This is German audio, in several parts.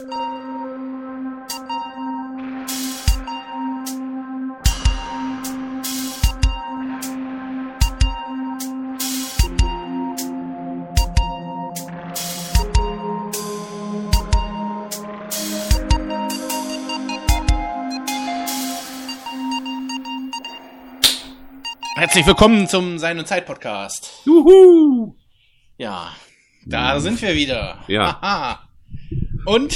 Herzlich willkommen zum Sein und Zeit Podcast. Juhu! Ja, da sind wir wieder. Ja. Aha. Und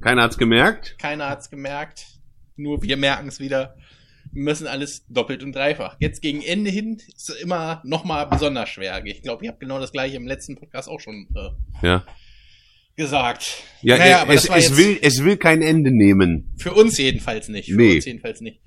Keiner hat's gemerkt. keiner hat's gemerkt. Nur wir merken es wieder. Wir müssen alles doppelt und dreifach. Jetzt gegen Ende hin ist es immer noch mal besonders schwer. Ich glaube, ihr habt genau das gleiche im letzten Podcast auch schon äh, Ja. gesagt. Ja, Naja, es, war es, jetzt- will, es will kein Ende nehmen. Für uns jedenfalls nicht. Für Nee. uns jedenfalls nicht.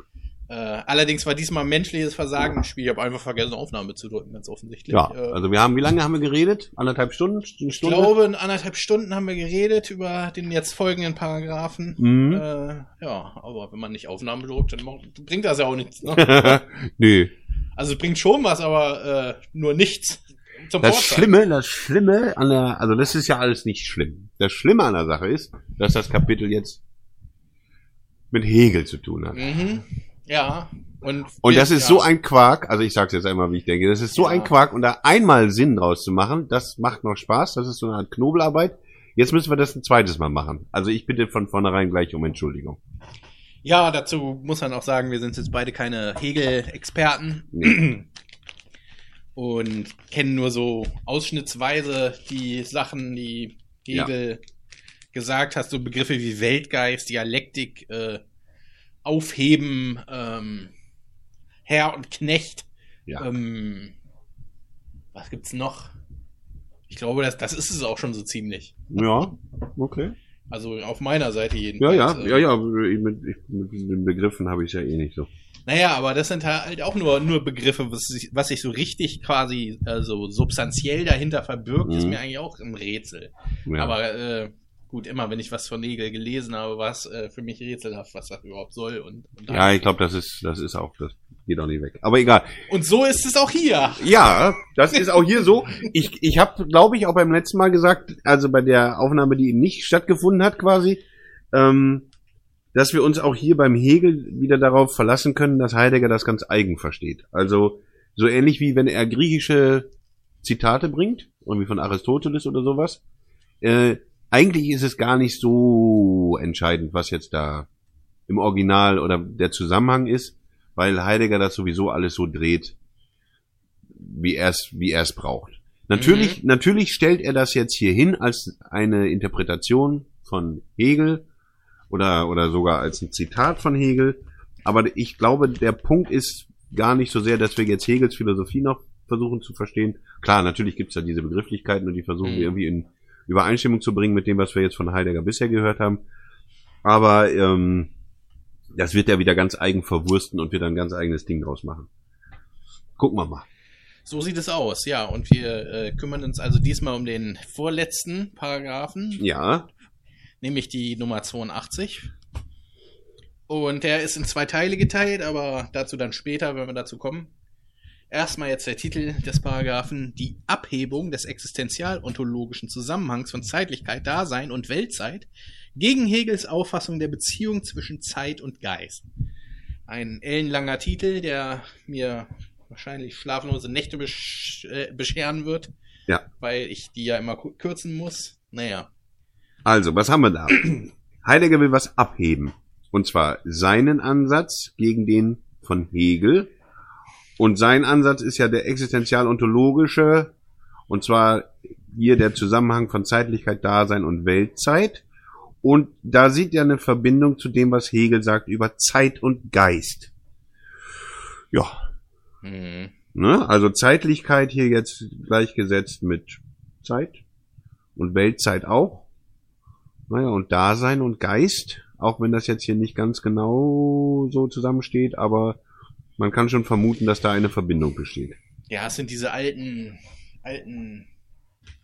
Äh, allerdings war diesmal menschliches Versagen im Spiel. Ich habe einfach vergessen, Aufnahme zu drücken, ganz offensichtlich. Ja, Äh, also wir haben, wie lange haben wir geredet? Anderthalb Stunden? Eine Ich Stunde? glaube, in anderthalb Stunden haben wir geredet über den jetzt folgenden Paragraphen. Mhm. Äh, ja, aber wenn man nicht Aufnahme drückt, dann bringt das ja auch nichts. Ne? Nö. also es bringt schon was, aber äh, nur nichts. Zum Das Vorzeigen. Schlimme, das Schlimme an der, also das ist ja alles nicht schlimm. Das Schlimme an der Sache ist, dass das Kapitel jetzt mit Hegel zu tun hat. Mhm. Ja. Und, Und das ist ja. so ein Quark, also ich sag's jetzt einmal, wie ich denke, das ist so Ja. ein Quark und da einmal Sinn draus zu machen, das macht noch Spaß, das ist so eine Art Knobelarbeit. Jetzt müssen wir das ein zweites Mal machen. Also ich bitte von vornherein gleich um Entschuldigung. Ja, dazu muss man auch sagen, wir sind jetzt beide keine Hegel-Experten. Nee. und kennen nur so ausschnittsweise die Sachen, die Hegel gesagt hat, so Begriffe wie Weltgeist, Dialektik, äh, Aufheben, ähm, Herr und Knecht. Ja. Ähm, was gibt's noch? Ich glaube, das, das ist es auch schon so ziemlich. Ja, okay. Also auf meiner Seite Ja, jedenfalls. ja, Äh, ja, ja, mit, mit den Begriffen habe ich ja eh nicht so. Naja, aber das sind halt auch nur, nur Begriffe, was sich, was sich so richtig quasi äh, so substanziell dahinter verbirgt, ist Mhm. mir eigentlich auch ein Rätsel. Ja. Aber äh, gut, immer wenn ich was von Nägel gelesen habe, war es äh, für mich rätselhaft, was das überhaupt soll. Und, und, ja, ich glaube, das ist, das ist auch, das geht auch nicht weg. Aber egal. und so ist es auch hier. Ja, das ist auch hier so. Ich, ich habe, glaube ich, auch beim letzten Mal gesagt, also bei der Aufnahme, die nicht stattgefunden hat, quasi, ähm, dass wir uns auch hier beim Hegel wieder darauf verlassen können, dass Heidegger das ganz eigen versteht. Also so ähnlich wie wenn er griechische Zitate bringt, irgendwie von Aristoteles oder sowas. Äh, eigentlich ist es gar nicht so entscheidend, was jetzt da im Original oder der Zusammenhang ist, weil Heidegger das sowieso alles so dreht, wie er es wie er es braucht. Natürlich, natürlich stellt er das jetzt hier hin als eine Interpretation von Hegel oder oder sogar als ein Zitat von Hegel. Aber ich glaube, der Punkt ist gar nicht so sehr, dass wir jetzt Hegels Philosophie noch versuchen zu verstehen. Klar, natürlich gibt's da diese Begrifflichkeiten und die versuchen Mhm. wir irgendwie in Übereinstimmung zu bringen mit dem, was wir jetzt von Heidegger bisher gehört haben. Aber ähm, das wird er wieder ganz eigen verwursten und wird ein ganz eigenes Ding draus machen. Gucken wir mal. So sieht es aus, ja. Und wir äh, kümmern uns also diesmal um den vorletzten Paragraphen, Ja, nämlich die Nummer 82. Und der ist in zwei Teile geteilt, aber dazu dann später, wenn wir dazu kommen. Erstmal jetzt der Titel des Paragraphen, die Abhebung des existenzial-ontologischen Zusammenhangs von Zeitlichkeit, Dasein und Weltzeit gegen Hegels Auffassung der Beziehung zwischen Zeit und Geist. Ein ellenlanger Titel, der mir wahrscheinlich schlaflose Nächte besch äh, bescheren wird, Ja. weil ich die ja immer kürzen muss. Naja, also, was haben wir da? Heidegger will was abheben. Und zwar seinen Ansatz gegen den von Hegel. Und sein Ansatz ist ja der existenzial-ontologische. Und zwar hier der Zusammenhang von Zeitlichkeit, Dasein und Weltzeit. Und da sieht er eine Verbindung zu dem, was Hegel sagt über Zeit und Geist. Ja, hm. Ne? Also Zeitlichkeit hier jetzt gleichgesetzt mit Zeit und Weltzeit auch. Naja, und Dasein und Geist, auch wenn das jetzt hier nicht ganz genau so zusammensteht, aber man kann schon vermuten, dass da eine Verbindung besteht. Ja, es sind diese alten, alten,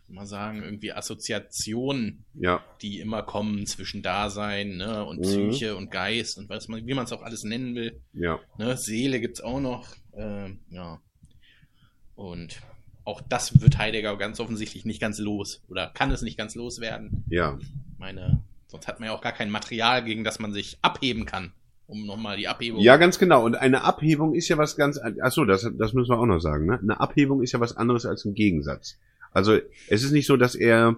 mal sagen, irgendwie Assoziationen, Ja, die immer kommen zwischen Dasein ne, und Mhm. Psyche und Geist und was man, wie man es auch alles nennen will. ja, Ne, Seele gibt's auch noch. Ähm, ja. Und auch das wird Heidegger ganz offensichtlich nicht ganz los oder kann es nicht ganz loswerden. ja. Meine, Sonst hat man ja auch gar kein Material, gegen das man sich abheben kann. Um nochmal die Abhebung. Ja, ganz genau. Und eine Abhebung ist ja was ganz, achso, das, das müssen wir auch noch sagen, ne? Eine Abhebung ist ja was anderes als ein Gegensatz. Also, es ist nicht so, dass er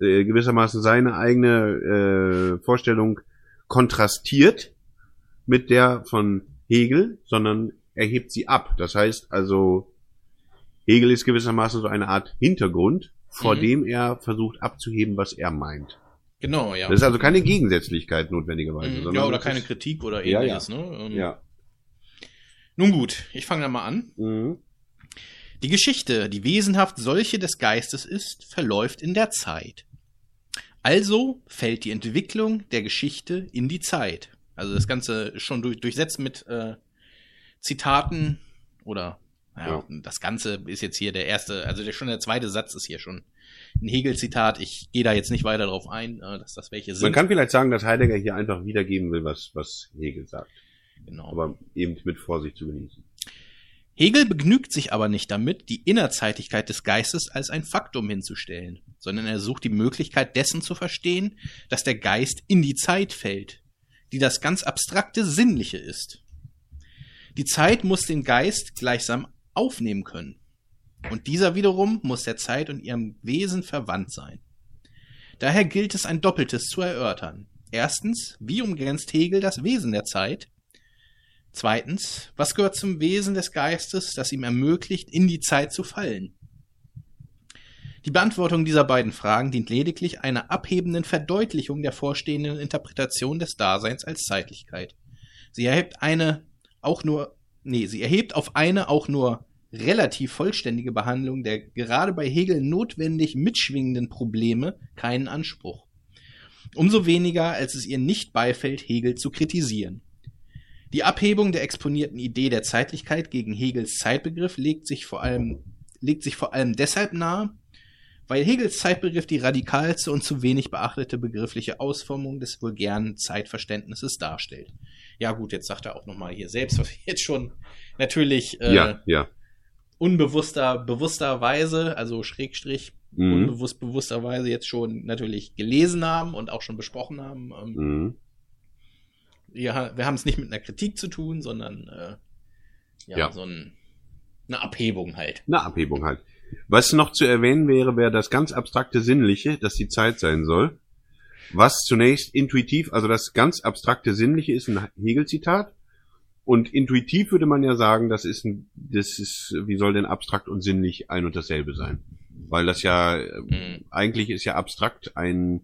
äh, gewissermaßen seine eigene äh, Vorstellung kontrastiert mit der von Hegel, sondern er hebt sie ab. Das heißt also, Hegel ist gewissermaßen so eine Art Hintergrund, vor Mhm. dem er versucht abzuheben, was er meint. Genau, ja. Das ist also keine Gegensätzlichkeit notwendigerweise. Mhm, sondern ja, oder keine ist, Kritik oder Ja, ähnliches, ne? Ähm, Ja. Nun gut, ich fange dann mal an. Mhm. Die Geschichte, die wesenhaft solche des Geistes ist, verläuft in der Zeit. Also fällt die Entwicklung der Geschichte in die Zeit. Also das Ganze ist schon durch, durchsetzt mit äh, Zitaten oder ja, das Ganze ist jetzt hier der erste, also der, schon der zweite Satz ist hier schon ein Hegel-Zitat. Ich gehe da jetzt nicht weiter drauf ein, äh, dass das welche sind. Man kann vielleicht sagen, dass Heidegger hier einfach wiedergeben will, was, was Hegel sagt. genau. Aber eben mit Vorsicht zu genießen. Hegel begnügt sich aber nicht damit, die Innerzeitigkeit des Geistes als ein Faktum hinzustellen, sondern er sucht die Möglichkeit dessen zu verstehen, dass der Geist in die Zeit fällt, die das ganz abstrakte Sinnliche ist. Die Zeit muss den Geist gleichsam aufnehmen können. Und dieser wiederum muss der Zeit und ihrem Wesen verwandt sein. Daher gilt es ein Doppeltes zu erörtern. Erstens, wie umgrenzt Hegel das Wesen der Zeit? Zweitens, was gehört zum Wesen des Geistes, das ihm ermöglicht, in die Zeit zu fallen? Die Beantwortung dieser beiden Fragen dient lediglich einer abhebenden Verdeutlichung der vorstehenden Interpretation des Daseins als Zeitlichkeit. Sie erhebt eine auch nur, nee, sie erhebt auf eine auch nur relativ vollständige Behandlung der gerade bei Hegel notwendig mitschwingenden Probleme keinen Anspruch. Umso weniger, als es ihr nicht beifällt, Hegel zu kritisieren. Die Abhebung der exponierten Idee der Zeitlichkeit gegen Hegels Zeitbegriff legt sich vor allem, legt sich vor allem deshalb nahe, weil Hegels Zeitbegriff die radikalste und zu wenig beachtete begriffliche Ausformung des vulgären Zeitverständnisses darstellt. Ja gut, jetzt sagt er auch nochmal hier selbst, was wir jetzt schon natürlich äh, ja, ja. Unbewusster, bewussterweise, also Schrägstrich, Mhm. unbewusst, bewussterweise jetzt schon natürlich gelesen haben und auch schon besprochen haben. Ähm, Mhm. wir, wir haben es nicht mit einer Kritik zu tun, sondern äh, ja, Ja. so ein, eine Abhebung halt. Eine Abhebung halt. Was noch zu erwähnen wäre, wäre das ganz abstrakte Sinnliche, dass die Zeit sein soll. Was zunächst intuitiv, also das ganz abstrakte Sinnliche ist ein Hegel-Zitat. Und intuitiv würde man ja sagen, das ist ein, das ist, wie soll denn abstrakt und sinnlich ein und dasselbe sein? Weil das ja, Mhm. eigentlich ist ja abstrakt ein,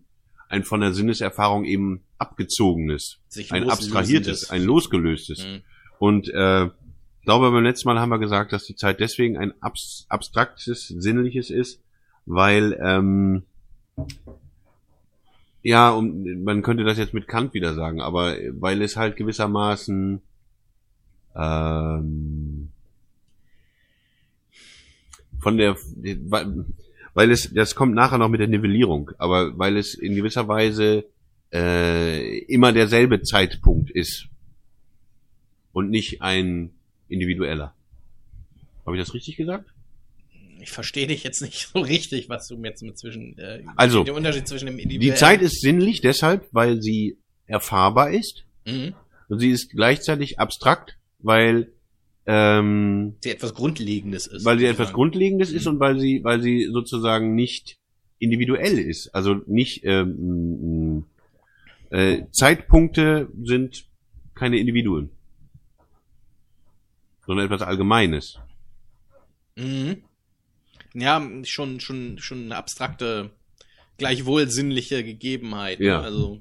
ein von der Sinneserfahrung eben abgezogenes, Sich ein abstrahiertes, ein losgelöstes. Mhm. Und äh, ich glaube, beim letzten Mal haben wir gesagt, dass die Zeit deswegen ein abs abstraktes, sinnliches ist, weil ähm, ja, um, man könnte das jetzt mit Kant wieder sagen, aber weil es halt gewissermaßen ähm, von der weil, weil es das kommt nachher noch mit der Nivellierung, aber weil es in gewisser Weise äh, immer derselbe Zeitpunkt ist und nicht ein individueller. Habe ich das richtig gesagt? Ich verstehe dich jetzt nicht so richtig, was du mir jetzt mit zwischen äh, Also, der Unterschied zwischen dem Die individuellen Zeit ist sinnlich deshalb, weil sie erfahrbar ist Mhm. und sie ist gleichzeitig abstrakt, weil ähm, sie etwas Grundlegendes ist. weil sie etwas sozusagen. Grundlegendes ist Mhm. und weil sie weil sie sozusagen nicht individuell ist. Also nicht ähm, äh, Zeitpunkte sind keine Individuen, sondern etwas Allgemeines. Mhm. Ja, schon, schon, schon eine abstrakte, gleichwohl sinnliche Gegebenheit. ne? Ja. Also,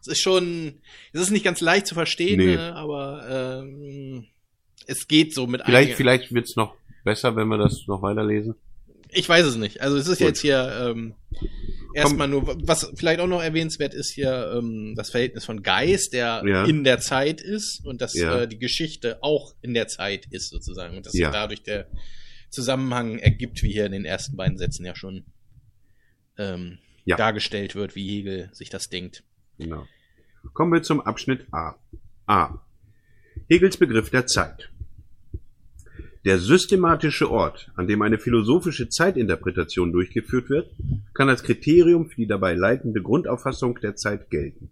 es ist schon, es ist nicht ganz leicht zu verstehen, Nee. ne, aber ähm, es geht so mit Vielleicht einigen- vielleicht wird's noch besser, wenn wir das noch weiterlesen. Ich weiß es nicht. Also, es ist Gut. jetzt hier ähm, erstmal nur, was vielleicht auch noch erwähnenswert ist hier ähm, das Verhältnis von Geist, der Ja. in der Zeit ist und dass Ja. äh, die Geschichte auch in der Zeit ist sozusagen und dass Ja. sich dadurch der Zusammenhang ergibt, wie hier in den ersten beiden Sätzen ja schon ähm, dargestellt wird, wie Hegel sich das denkt. Genau. Kommen wir zum Abschnitt A. A. Hegels Begriff der Zeit. Der systematische Ort, an dem eine philosophische Zeitinterpretation durchgeführt wird, kann als Kriterium für die dabei leitende Grundauffassung der Zeit gelten.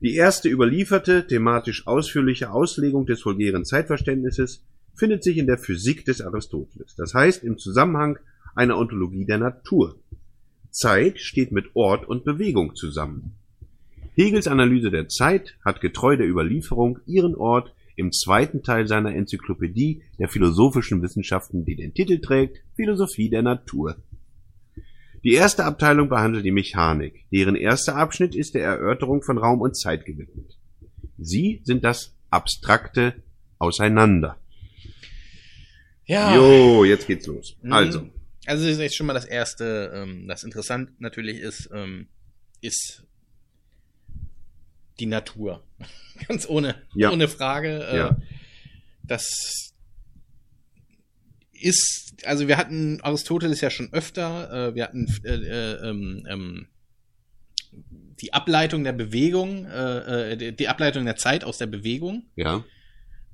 Die erste überlieferte, thematisch ausführliche Auslegung des vulgären Zeitverständnisses findet sich in der Physik des Aristoteles, das heißt im Zusammenhang einer Ontologie der Natur. Zeit steht mit Ort und Bewegung zusammen. Hegels Analyse der Zeit hat getreu der Überlieferung ihren Ort im zweiten Teil seiner Enzyklopädie der philosophischen Wissenschaften, die den Titel trägt Philosophie der Natur. Die erste Abteilung behandelt die Mechanik, deren erster Abschnitt ist der Erörterung von Raum und Zeit gewidmet. Sie sind das abstrakte Auseinander. Ja. Jo, jetzt geht's los. Mhm. Also, Also das ist jetzt schon mal das erste, ähm, das interessant natürlich ist, ähm, ist die Natur. Ganz ohne, Ja. ohne Frage. Äh, Ja. Das ist, also wir hatten Aristoteles ja schon öfter, äh, wir hatten äh, äh, ähm, ähm, die Ableitung der Bewegung, äh, äh, die- die Ableitung der Zeit aus der Bewegung. ja,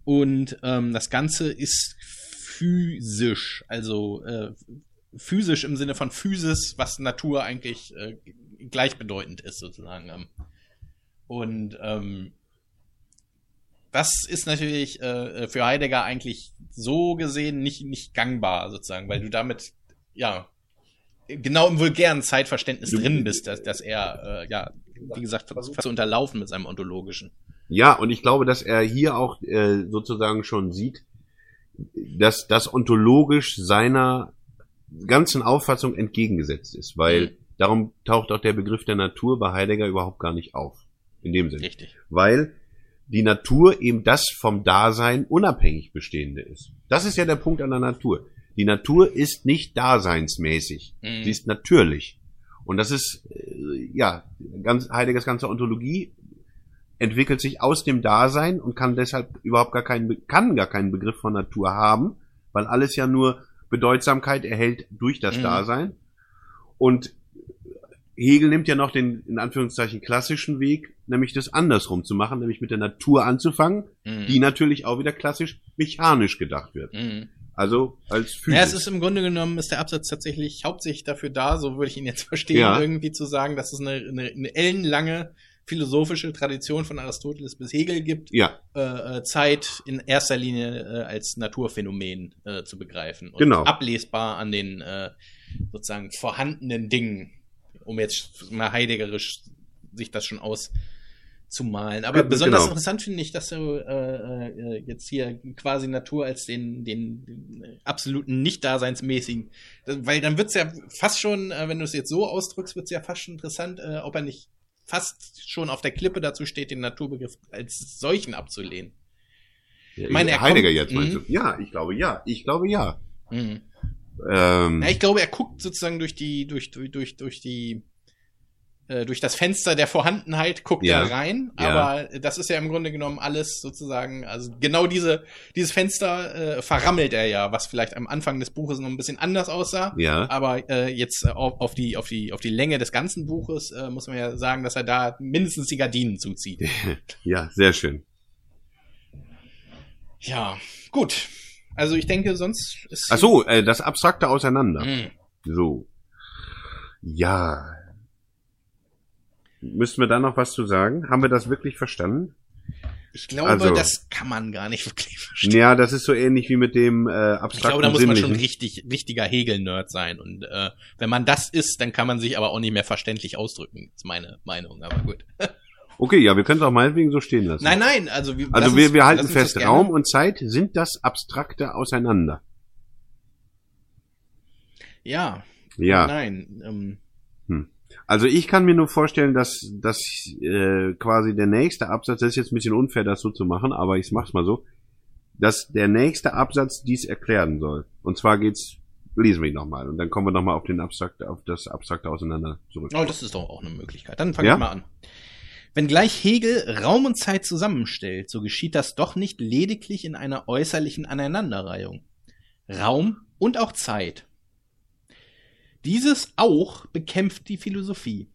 Und ähm, das Ganze ist physisch, also äh, physisch im Sinne von Physis, was Natur eigentlich äh, gleichbedeutend ist, sozusagen. Und ähm, das ist natürlich äh, für Heidegger eigentlich so gesehen nicht, nicht gangbar, sozusagen, weil du damit, ja, genau im vulgären Zeitverständnis drin bist, dass, dass er, äh, ja, wie gesagt, versucht zu unterlaufen mit seinem ontologischen. Ja, und ich glaube, dass er hier auch äh, sozusagen schon sieht, dass das ontologisch seiner ganzen Auffassung entgegengesetzt ist, weil Mhm. darum taucht auch der Begriff der Natur bei Heidegger überhaupt gar nicht auf. In dem Sinne. Richtig. Weil die Natur eben das vom Dasein unabhängig Bestehende ist. Das ist ja der Punkt an der Natur. Die Natur ist nicht daseinsmäßig. Mhm. Sie ist natürlich. Und das ist, äh, ja, ganz, Heideggers ganze Ontologie entwickelt sich aus dem Dasein und kann deshalb überhaupt gar keinen, kann gar keinen Begriff von Natur haben, weil alles ja nur Bedeutsamkeit erhält durch das Mhm. Dasein. Und Hegel nimmt ja noch den, in Anführungszeichen, klassischen Weg, nämlich das andersrum zu machen, nämlich mit der Natur anzufangen, Mhm. die natürlich auch wieder klassisch mechanisch gedacht wird. Mhm. Also als Physik. Ja, es ist im Grunde genommen, ist der Absatz tatsächlich hauptsächlich dafür da, so würde ich ihn jetzt verstehen, Ja. irgendwie zu sagen, dass es eine, eine, eine ellenlange philosophische Tradition von Aristoteles bis Hegel gibt, ja, äh, äh, Zeit in erster Linie äh, als Naturphänomen äh, zu begreifen und Genau. ablesbar an den äh, sozusagen vorhandenen Dingen, um jetzt mal heideggerisch sich das schon auszumalen. Aber Ge- besonders genau. interessant finde ich, dass du äh, äh, jetzt hier quasi Natur als den, den, absoluten nicht-daseinsmäßigen, das- weil dann wird's ja fast schon, äh, wenn du es jetzt so ausdrückst, wird's ja fast schon interessant, äh, ob er nicht fast schon auf der Klippe dazu steht, den Naturbegriff als solchen abzulehnen. meine, er Heidegger kommt- jetzt meinst Mhm. du? Ja, ich glaube ja. Ich glaube ja. Mhm. Ähm, Ja, ich glaube, er guckt sozusagen durch die, durch, durch, durch, durch die, äh, durch das Fenster der Vorhandenheit guckt Ja. er rein, Ja. aber das ist ja im Grunde genommen alles sozusagen, also genau diese, dieses Fenster äh, verrammelt er ja, was vielleicht am Anfang des Buches noch ein bisschen anders aussah. ja. Aber äh, jetzt auf, auf, die, auf, die, auf die Länge des ganzen Buches äh, muss man ja sagen, dass er da mindestens die Gardinen zuzieht. Ja, sehr schön. Ja, gut. Also ich denke, sonst ist. Ach so, äh, das abstrakte Auseinander. Hm. So. Ja. Müssten wir da noch was zu sagen? Haben wir das wirklich verstanden? Ich glaube, Also- das kann man gar nicht wirklich verstehen. Ja, das ist so ähnlich wie mit dem äh, abstrakten Ich glaube, da muss man schon Sinnlichen. richtig, richtiger Hegel-Nerd sein. Und äh, wenn man das ist, dann kann man sich aber auch nicht mehr verständlich ausdrücken. ist meine Meinung, aber gut. Okay, ja, wir können es auch meinetwegen so stehen lassen. Nein, nein, also wir, Also wir, uns- wir halten fest, Raum und Zeit sind das abstrakte Auseinander. Ja, Ja. nein. Ähm, Also ich kann mir nur vorstellen, dass, dass äh, quasi der nächste Absatz, das ist jetzt ein bisschen unfair, das so zu machen, aber ich mach's mal so, dass der nächste Absatz dies erklären soll. Und zwar geht's, lesen wir ihn nochmal und dann kommen wir nochmal auf den abstrakte, auf das abstrakte Auseinander zurück. oh, das ist doch auch eine Möglichkeit. Dann fange Ja? ich mal an. Wenngleich Hegel Raum und Zeit zusammenstellt, so geschieht das doch nicht lediglich in einer äußerlichen Aneinanderreihung. Raum und auch Zeit. Dieses auch bekämpft die Philosophie.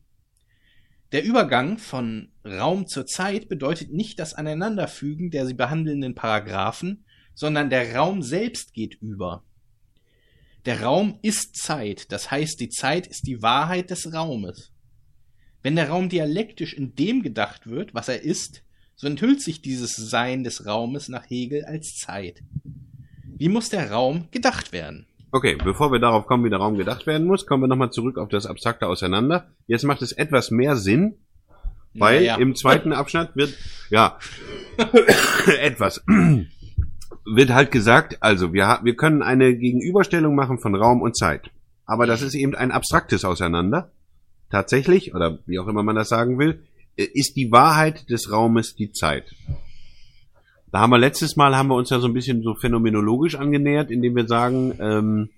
Der Übergang von Raum zur Zeit bedeutet nicht das Aneinanderfügen der sie behandelnden Paragraphen, sondern der Raum selbst geht über. Der Raum ist Zeit, das heißt, die Zeit ist die Wahrheit des Raumes. Wenn der Raum dialektisch in dem gedacht wird, was er ist, so enthüllt sich dieses Sein des Raumes nach Hegel als Zeit. Wie muss der Raum gedacht werden? Okay, bevor wir darauf kommen, wie der Raum gedacht werden muss, kommen wir nochmal zurück auf das abstrakte Auseinander. Jetzt macht es etwas mehr Sinn, weil Naja. im zweiten Abschnitt wird, ja, etwas, wird halt gesagt, also wir, wir können eine Gegenüberstellung machen von Raum und Zeit. Aber das ist eben ein abstraktes Auseinander. Tatsächlich, oder wie auch immer man das sagen will, äh, ist die Wahrheit des Raumes die Zeit. Da haben wir letztes Mal haben wir uns ja so ein bisschen so phänomenologisch angenähert, indem wir sagen, ähm,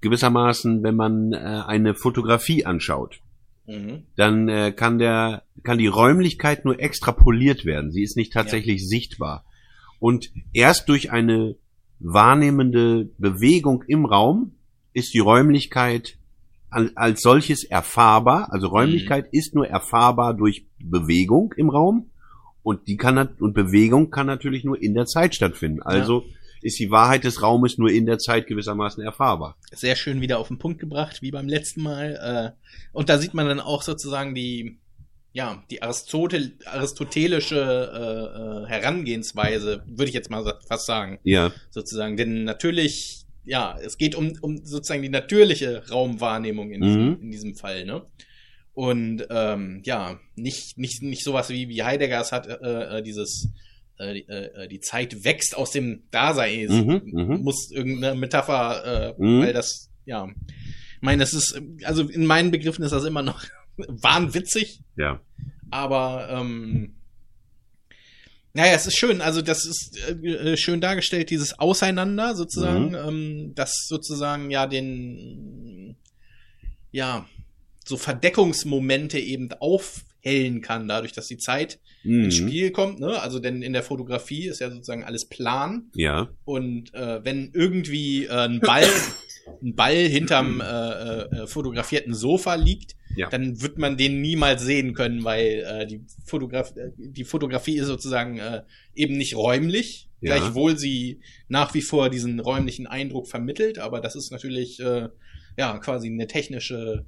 gewissermaßen, wenn man äh, eine Fotografie anschaut, Mhm. dann äh, kann der kann die Räumlichkeit nur extrapoliert werden. Sie ist nicht tatsächlich sichtbar. Und erst durch eine wahrnehmende Bewegung im Raum ist die Räumlichkeit al- als solches erfahrbar. Also Räumlichkeit ist nur erfahrbar durch Bewegung im Raum und die kann und Bewegung kann natürlich nur in der Zeit stattfinden. Also ist die Wahrheit des Raumes nur in der Zeit gewissermaßen erfahrbar. Sehr schön wieder auf den Punkt gebracht, wie beim letzten Mal. Äh, und da sieht man dann auch sozusagen die, ja, die Aristotel aristotelische äh, äh, Herangehensweise, würde ich jetzt mal fast sagen, Ja. sozusagen. Denn natürlich, ja, es geht um, um sozusagen die natürliche Raumwahrnehmung in diesem, Mhm. in diesem Fall, ne? Und ähm, ja, nicht, nicht, nicht sowas wie, wie Heidegger es hat, äh, äh, dieses äh, die, äh, die Zeit wächst aus dem Dasein. Mhm, mhm. muss irgendeine Metapher, äh, Mhm. weil das, ja, ich meine, das ist, also in meinen Begriffen ist das immer noch wahnwitzig, Ja. aber ähm, naja, es ist schön, also das ist äh, äh, schön dargestellt, dieses Auseinander sozusagen, Mhm. ähm, das sozusagen ja den, ja, so Verdeckungsmomente eben aufhellen kann, dadurch, dass die Zeit ins Mhm. Spiel kommt, ne? Also denn in der Fotografie ist ja sozusagen alles plan Ja. und äh, wenn irgendwie äh, ein Ball, ein Ball hinterm äh, äh, fotografierten Sofa liegt, Ja. dann wird man den niemals sehen können, weil äh, die, Fotograf äh, die Fotografie ist sozusagen äh, eben nicht räumlich, Ja. gleichwohl sie nach wie vor diesen räumlichen Eindruck vermittelt, aber das ist natürlich äh, ja quasi eine technische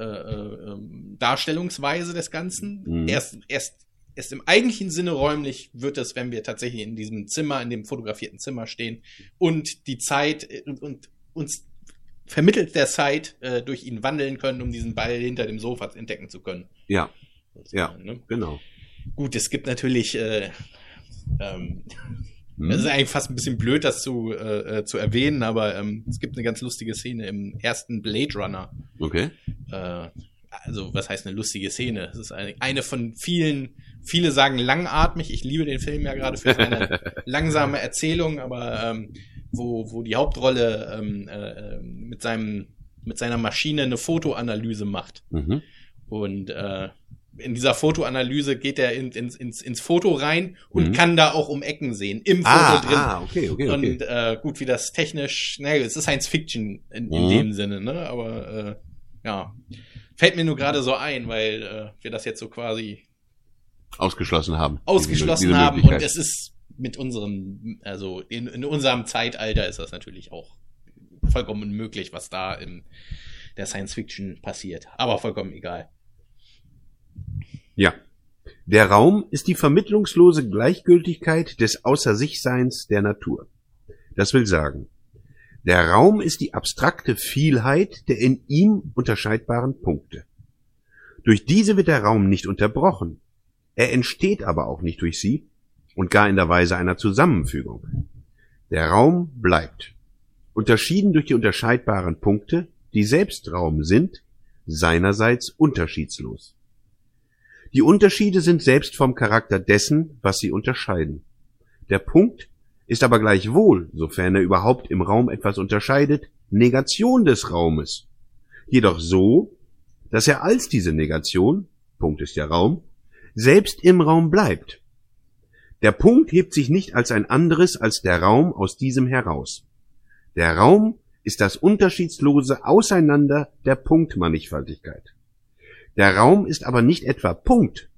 äh, äh, ähm, Darstellungsweise des Ganzen. Mhm. Erst, erst, erst im eigentlichen Sinne räumlich wird es, wenn wir tatsächlich in diesem Zimmer, in dem fotografierten Zimmer stehen und die Zeit äh, und, und uns vermittelt der Zeit äh, durch ihn wandeln können, um diesen Ball hinter dem Sofa entdecken zu können. Ja. Sozusagen, Ne? Genau. Gut, es gibt natürlich, äh, ähm, Hm? es ist eigentlich fast ein bisschen blöd, das zu, äh, äh, zu erwähnen, aber ähm, es gibt eine ganz lustige Szene im ersten Blade Runner. Okay. Äh, also, was heißt eine lustige Szene? Es ist eine, eine von vielen, viele sagen langatmig. Ich liebe den Film ja gerade für seine langsame Erzählung, aber ähm, wo, wo die Hauptrolle ähm, äh, äh, mit seinem mit seiner Maschine eine Fotoanalyse macht. Mhm. Und äh, in dieser Fotoanalyse geht er in, ins, ins, ins Foto rein und Mhm. kann da auch um Ecken sehen, im Foto Ah, drin. ah, okay, okay, okay. Und äh, gut, wie das technisch, ne, es ist Science Fiction in, in Mhm. dem Sinne, ne? Aber äh, ja, fällt mir nur gerade so ein, weil äh, wir das jetzt so quasi Ausgeschlossen haben. ausgeschlossen Diese- diese haben und es ist mit unserem, also in, in unserem Zeitalter ist das natürlich auch vollkommen unmöglich, was da in der Science Fiction passiert. Aber vollkommen egal. Ja. Der Raum ist die vermittlungslose Gleichgültigkeit des Außer-sich-Seins der Natur. Das will sagen, der Raum ist die abstrakte Vielheit der in ihm unterscheidbaren Punkte. Durch diese wird der Raum nicht unterbrochen. Er entsteht aber auch nicht durch sie und gar in der Weise einer Zusammenfügung. Der Raum bleibt, unterschieden durch die unterscheidbaren Punkte, die selbst Raum sind, seinerseits unterschiedslos. Die Unterschiede sind selbst vom Charakter dessen, was sie unterscheiden. Der Punkt ist aber gleichwohl, sofern er überhaupt im Raum etwas unterscheidet, Negation des Raumes. Jedoch so, dass er als diese Negation, Punkt ist der Raum, selbst im Raum bleibt. Der Punkt hebt sich nicht als ein anderes als der Raum aus diesem heraus. Der Raum ist das unterschiedslose Auseinander der Punktmannigfaltigkeit. Der Raum ist aber nicht etwa Punkt,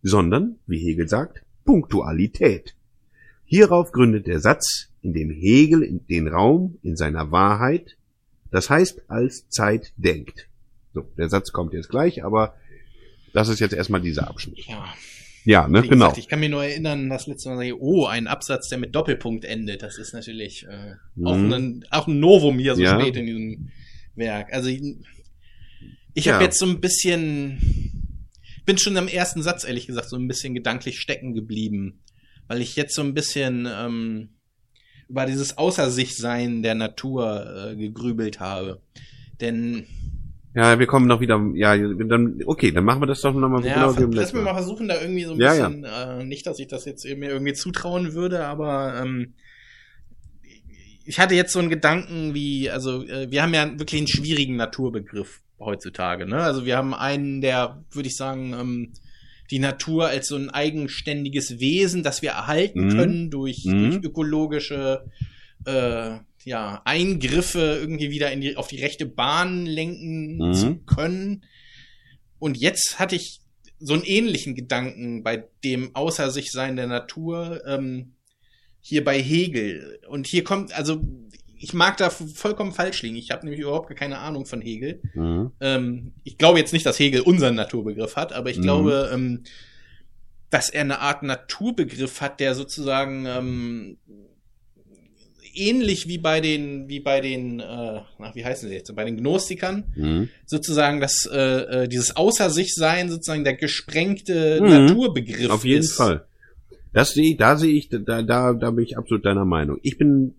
sondern, wie Hegel sagt, Punktualität. Hierauf gründet der Satz, in dem Hegel den Raum in seiner Wahrheit, das heißt als Zeit denkt. So, der Satz kommt jetzt gleich, aber das ist jetzt erstmal dieser Abschnitt. Ja. Ja, ne, Wie genau. gesagt, ich kann mich nur erinnern, das letzte Mal, oh, ein Absatz, der mit Doppelpunkt endet. Das ist natürlich äh, auch, Mhm. ein, auch ein Novum hier so Ja. spät in diesem Werk. Also ich, Ja. habe jetzt so ein bisschen, bin schon am ersten Satz, ehrlich gesagt, so ein bisschen gedanklich stecken geblieben. Weil ich jetzt so ein bisschen ähm, über dieses Außer sich Sein der Natur äh, gegrübelt habe. Denn Ja, wir kommen noch wieder, ja, dann, okay, dann machen wir das doch nochmal Ja, genau wie beim lass mir mal versuchen, da irgendwie so ein Ja, ja. bisschen, Äh, nicht, dass ich das jetzt mir irgendwie zutrauen würde, aber ähm, ich hatte jetzt so einen Gedanken wie, also äh, wir haben ja wirklich einen schwierigen Naturbegriff heutzutage, ne? Also wir haben einen, der, würde ich sagen, ähm, die Natur als so ein eigenständiges Wesen, das wir erhalten Mhm. können durch, Mhm. durch ökologische äh, ja, Eingriffe irgendwie wieder in die, auf die rechte Bahn lenken Mhm. zu können. Und jetzt hatte ich so einen ähnlichen Gedanken bei dem Außer sich Sein der Natur ähm, hier bei Hegel. Und hier kommt, also ich mag da vollkommen falsch liegen. Ich habe nämlich überhaupt gar keine Ahnung von Hegel. Mhm. Ähm, ich glaube jetzt nicht, dass Hegel unseren Naturbegriff hat, aber ich Mhm. glaube, ähm, dass er eine Art Naturbegriff hat, der sozusagen ähm, ähnlich wie bei den, wie bei den, äh, ach, wie heißen sie jetzt, bei den Gnostikern, Mhm. sozusagen das, äh, äh, dieses Außer sich sein, sozusagen der gesprengte Mhm. Naturbegriff. Auf jeden ist. Fall. Das sehe ich, da sehe ich, da, da, da bin ich absolut deiner Meinung. Ich bin,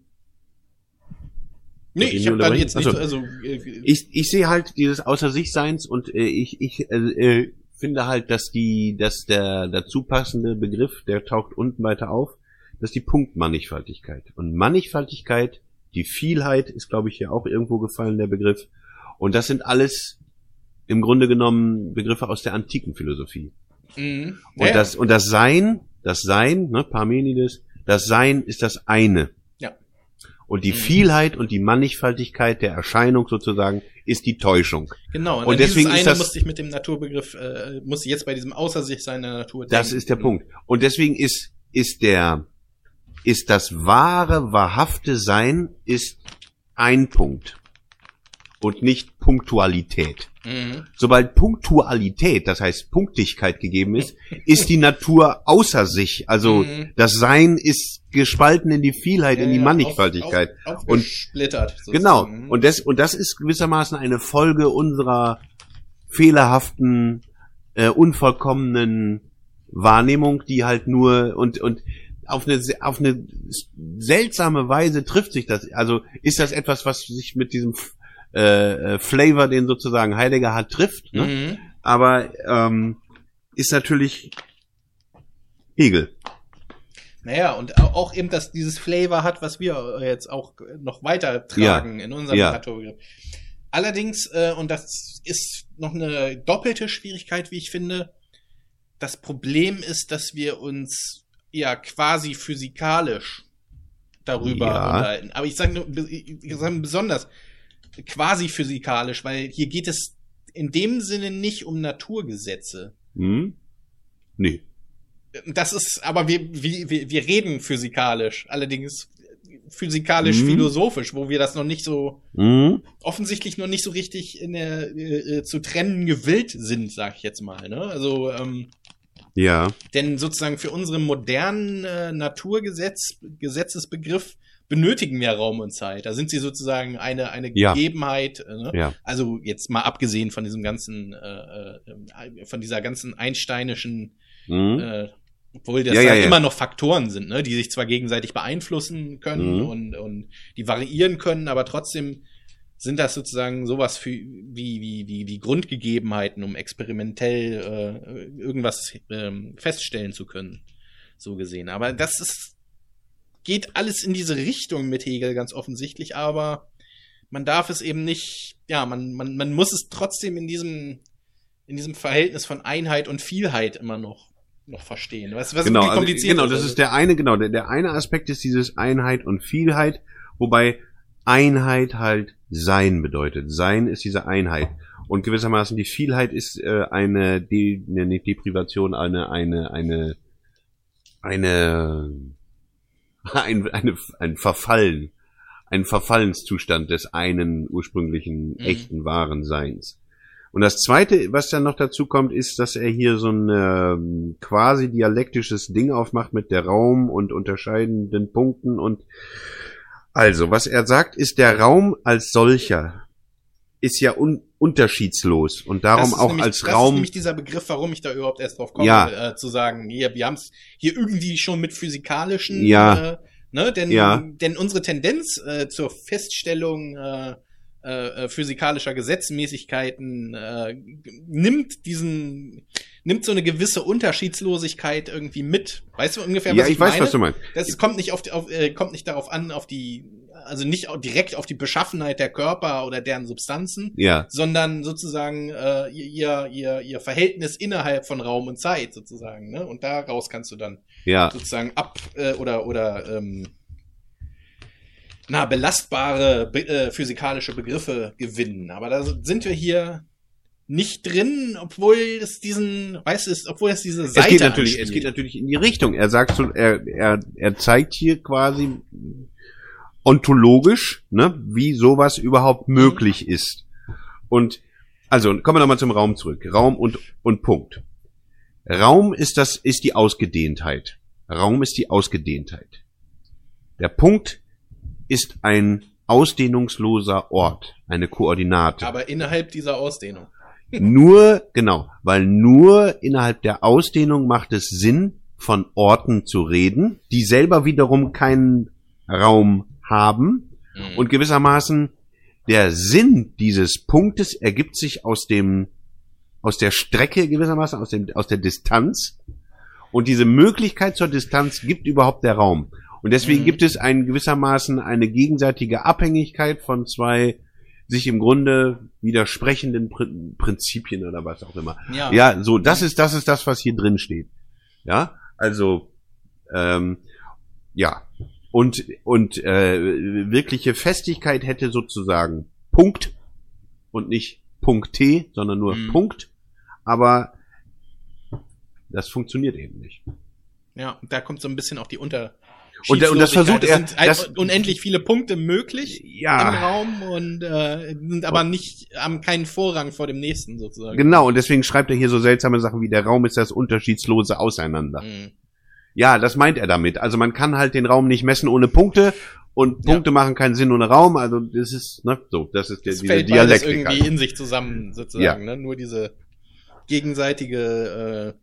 Nee, ich habe unterbrechen? jetzt nicht, also, äh, ich, ich sehe halt dieses Außer sich Seins und äh, ich, ich äh, äh, finde halt, dass die, dass der dazu passende Begriff, der taucht unten weiter auf, das ist die Punktmannigfaltigkeit. Und Mannigfaltigkeit, die Vielheit ist, glaube ich, hier auch irgendwo gefallen, der Begriff. Und das sind alles im Grunde genommen Begriffe aus der antiken Philosophie. mh. Und Ja, das, und das Sein, das Sein, ne, Parmenides, das Sein ist das eine. Und die Mhm. Vielheit und die Mannigfaltigkeit der Erscheinung sozusagen ist die Täuschung. Genau, und, Und deswegen ist das- musste ich mit dem Naturbegriff, äh, ich jetzt bei diesem Außer sich sein der Natur Das denken. ist der Punkt. Und deswegen ist, ist der, ist das wahre, wahrhafte Sein ist ein Punkt. Und nicht Punktualität. Mhm. Sobald Punktualität, das heißt Punktigkeit gegeben ist, ist die Natur außer sich. Also Mhm. das Sein ist gespalten in die Vielheit, in die Ja, Mannigfaltigkeit. Auf, auf, Und-. Genau. Und das, und das ist gewissermaßen eine Folge unserer fehlerhaften, äh, unvollkommenen Wahrnehmung, die halt nur und und auf eine auf eine seltsame Weise trifft sich das. Also ist das etwas, was sich mit diesem äh, äh, Flavor, den sozusagen Heidegger hat, trifft. Ne? Mhm. Aber ähm, ist natürlich Hegel. Naja, und au- auch eben, dass dieses Flavor hat, was wir jetzt auch noch weiter tragen in unserem Ja. Naturbegriff. Allerdings, äh, und das ist noch eine doppelte Schwierigkeit, wie ich finde, das Problem ist, dass wir uns ja quasi physikalisch darüber Ja. unterhalten. Aber ich sage nur, ich sage besonders quasi physikalisch, weil hier geht es in dem Sinne nicht um Naturgesetze. Hm? Nee. Das ist, aber wir, wir, wir wir reden physikalisch, allerdings physikalisch Mhm. philosophisch, wo wir das noch nicht so Hm? offensichtlich noch nicht so richtig in der äh, äh, zu trennen gewillt sind, sag ich jetzt mal. Ne? Also ähm, Ja. denn sozusagen für unseren modernen äh, Naturgesetz Gesetzesbegriff benötigen wir Raum und Zeit. Da sind sie sozusagen eine eine Ja. Gegebenheit. Äh, ne? Ja. Also jetzt mal abgesehen von diesem ganzen, äh, äh, von dieser ganzen einsteinischen Hm? äh, obwohl das Ja, ja, ja. immer noch Faktoren sind, ne, die sich zwar gegenseitig beeinflussen können Mhm. und, und die variieren können, aber trotzdem sind das sozusagen sowas für, wie, wie, wie, wie Grundgegebenheiten, um experimentell äh, irgendwas ähm, feststellen zu können, so gesehen. Aber das ist, geht alles in diese Richtung mit Hegel ganz offensichtlich, aber man darf es eben nicht, ja, man, man, man muss es trotzdem in diesem, in diesem Verhältnis von Einheit und Vielheit immer noch, noch verstehen. Was, was genau, also, genau, das ist der eine, genau, der, der eine Aspekt ist dieses Einheit und Vielheit, wobei Einheit halt Sein bedeutet. Sein ist diese Einheit. Und gewissermaßen die Vielheit ist äh, eine, die, ne, nicht Deprivation, eine, eine, eine, eine, ein, eine, ein Verfallen, ein Verfallenszustand des einen ursprünglichen Mhm. echten wahren Seins. Und das zweite, was dann noch dazu kommt, ist, dass er hier so ein ähm, quasi dialektisches Ding aufmacht mit der Raum und unterscheidenden Punkten und also, was er sagt, ist der Raum als solcher ist ja un unterschiedslos und darum Das ist auch nämlich, als das ist Raum nämlich dieser Begriff, warum ich da überhaupt erst drauf komme, Ja. äh, zu sagen, hier, wir haben es hier irgendwie schon mit physikalischen, Ja. äh, ne, denn, Ja. denn unsere Tendenz äh, zur Feststellung äh, äh, physikalischer Gesetzmäßigkeiten äh, nimmt diesen, nimmt so eine gewisse Unterschiedslosigkeit irgendwie mit. Weißt du ungefähr, Ja, was ich, ich, weiß, meine? was du meinst. Das kommt nicht auf, auf äh, kommt nicht darauf an, auf die, also nicht direkt auf die Beschaffenheit der Körper oder deren Substanzen, Ja, sondern sozusagen äh, ihr, ihr, ihr Verhältnis innerhalb von Raum und Zeit sozusagen. Ne? Und daraus kannst du dann ja, sozusagen ab äh, oder oder ähm, na belastbare be äh, physikalische Begriffe gewinnen. Aber da sind wir hier nicht drin, obwohl es diesen, weißt du, es- obwohl es diese Seite es geht natürlich, es geht natürlich in die Richtung. Er sagt so, er, er, er zeigt hier quasi ontologisch, ne, wie sowas überhaupt möglich ist. Und also kommen wir nochmal zum Raum zurück. Raum und und Punkt. Raum ist das ist die Ausgedehntheit. Raum ist die Ausgedehntheit. Der Punkt ist ein ausdehnungsloser Ort, eine Koordinate. aber innerhalb dieser Ausdehnung. Nur, genau, weil nur innerhalb der Ausdehnung macht es Sinn, von Orten zu reden, die selber wiederum keinen Raum haben. Mhm. Und gewissermaßen der Sinn dieses Punktes ergibt sich aus dem, aus der Strecke gewissermaßen, aus dem, aus der Distanz. Und diese Möglichkeit zur Distanz gibt überhaupt der Raum. Und deswegen Mhm. gibt es ein gewissermaßen eine gegenseitige Abhängigkeit von zwei sich im Grunde widersprechenden Prin- Prinzipien oder was auch immer. ja. Ja, so, das ist, das ist das, was hier drin steht. Ja, also, ähm, ja. Und, und äh, wirkliche Festigkeit hätte sozusagen Punkt und nicht Punkt T, sondern nur Mhm. Punkt. Aber das funktioniert eben nicht. Ja, und da kommt so ein bisschen auch die Unter. Und und das versucht es er- sind ein- das- unendlich viele Punkte möglich im Ja, Raum und äh, sind aber nicht, haben keinen Vorrang vor dem nächsten sozusagen. genau. Und deswegen schreibt er hier so seltsame Sachen wie der Raum ist das unterschiedslose Auseinander. Mhm. Ja, das meint er damit. Also man kann halt den Raum nicht messen ohne Punkte und Ja. Punkte machen keinen Sinn ohne Raum. Also das ist, ne, so, das ist der, diese fällt Dialektik. irgendwie Halt. in sich zusammen sozusagen. Ne? Nur diese gegenseitige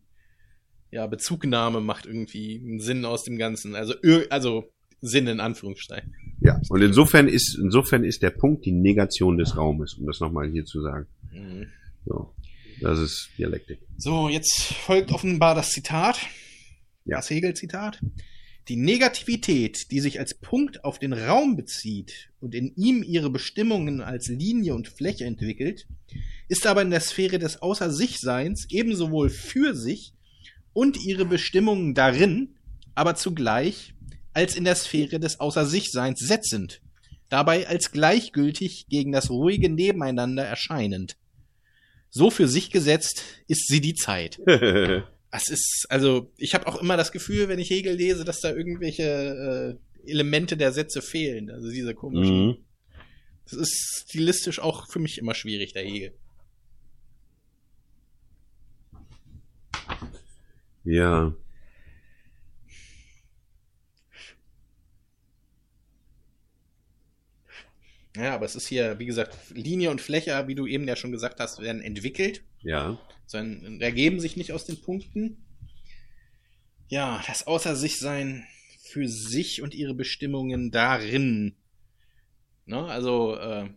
äh, ja, Bezugnahme macht irgendwie einen Sinn aus dem Ganzen. Also, also Sinn in Anführungsstrichen. Ja, und insofern ist, insofern ist der Punkt die Negation des Raumes, um das nochmal hier zu sagen. Mhm. So, das ist Dialektik. So, jetzt folgt offenbar das Zitat. Ja. Das Hegel-Zitat. Die Negativität, die sich als Punkt auf den Raum bezieht und in ihm ihre Bestimmungen als Linie und Fläche entwickelt, ist aber in der Sphäre des Außer-sich-Seins ebenso wohl für sich und ihre Bestimmungen darin, aber zugleich als in der Sphäre des Außer-sich-Seins setzend, dabei als gleichgültig gegen das ruhige Nebeneinander erscheinend. So für sich gesetzt ist sie die Zeit. Es ist, also, ich habe auch immer das Gefühl, wenn ich Hegel lese, dass da irgendwelche äh, Elemente der Sätze fehlen. Also diese komischen. mhm. Das ist stilistisch auch für mich immer schwierig, der Hegel. Ja. Ja, aber es ist hier, wie gesagt, Linie und Fläche, wie du eben ja schon gesagt hast, werden entwickelt, Ja. Sondern ergeben sich nicht aus den Punkten. Ja, das Außer sich sein für sich und ihre Bestimmungen darin. Ne? Also, äh,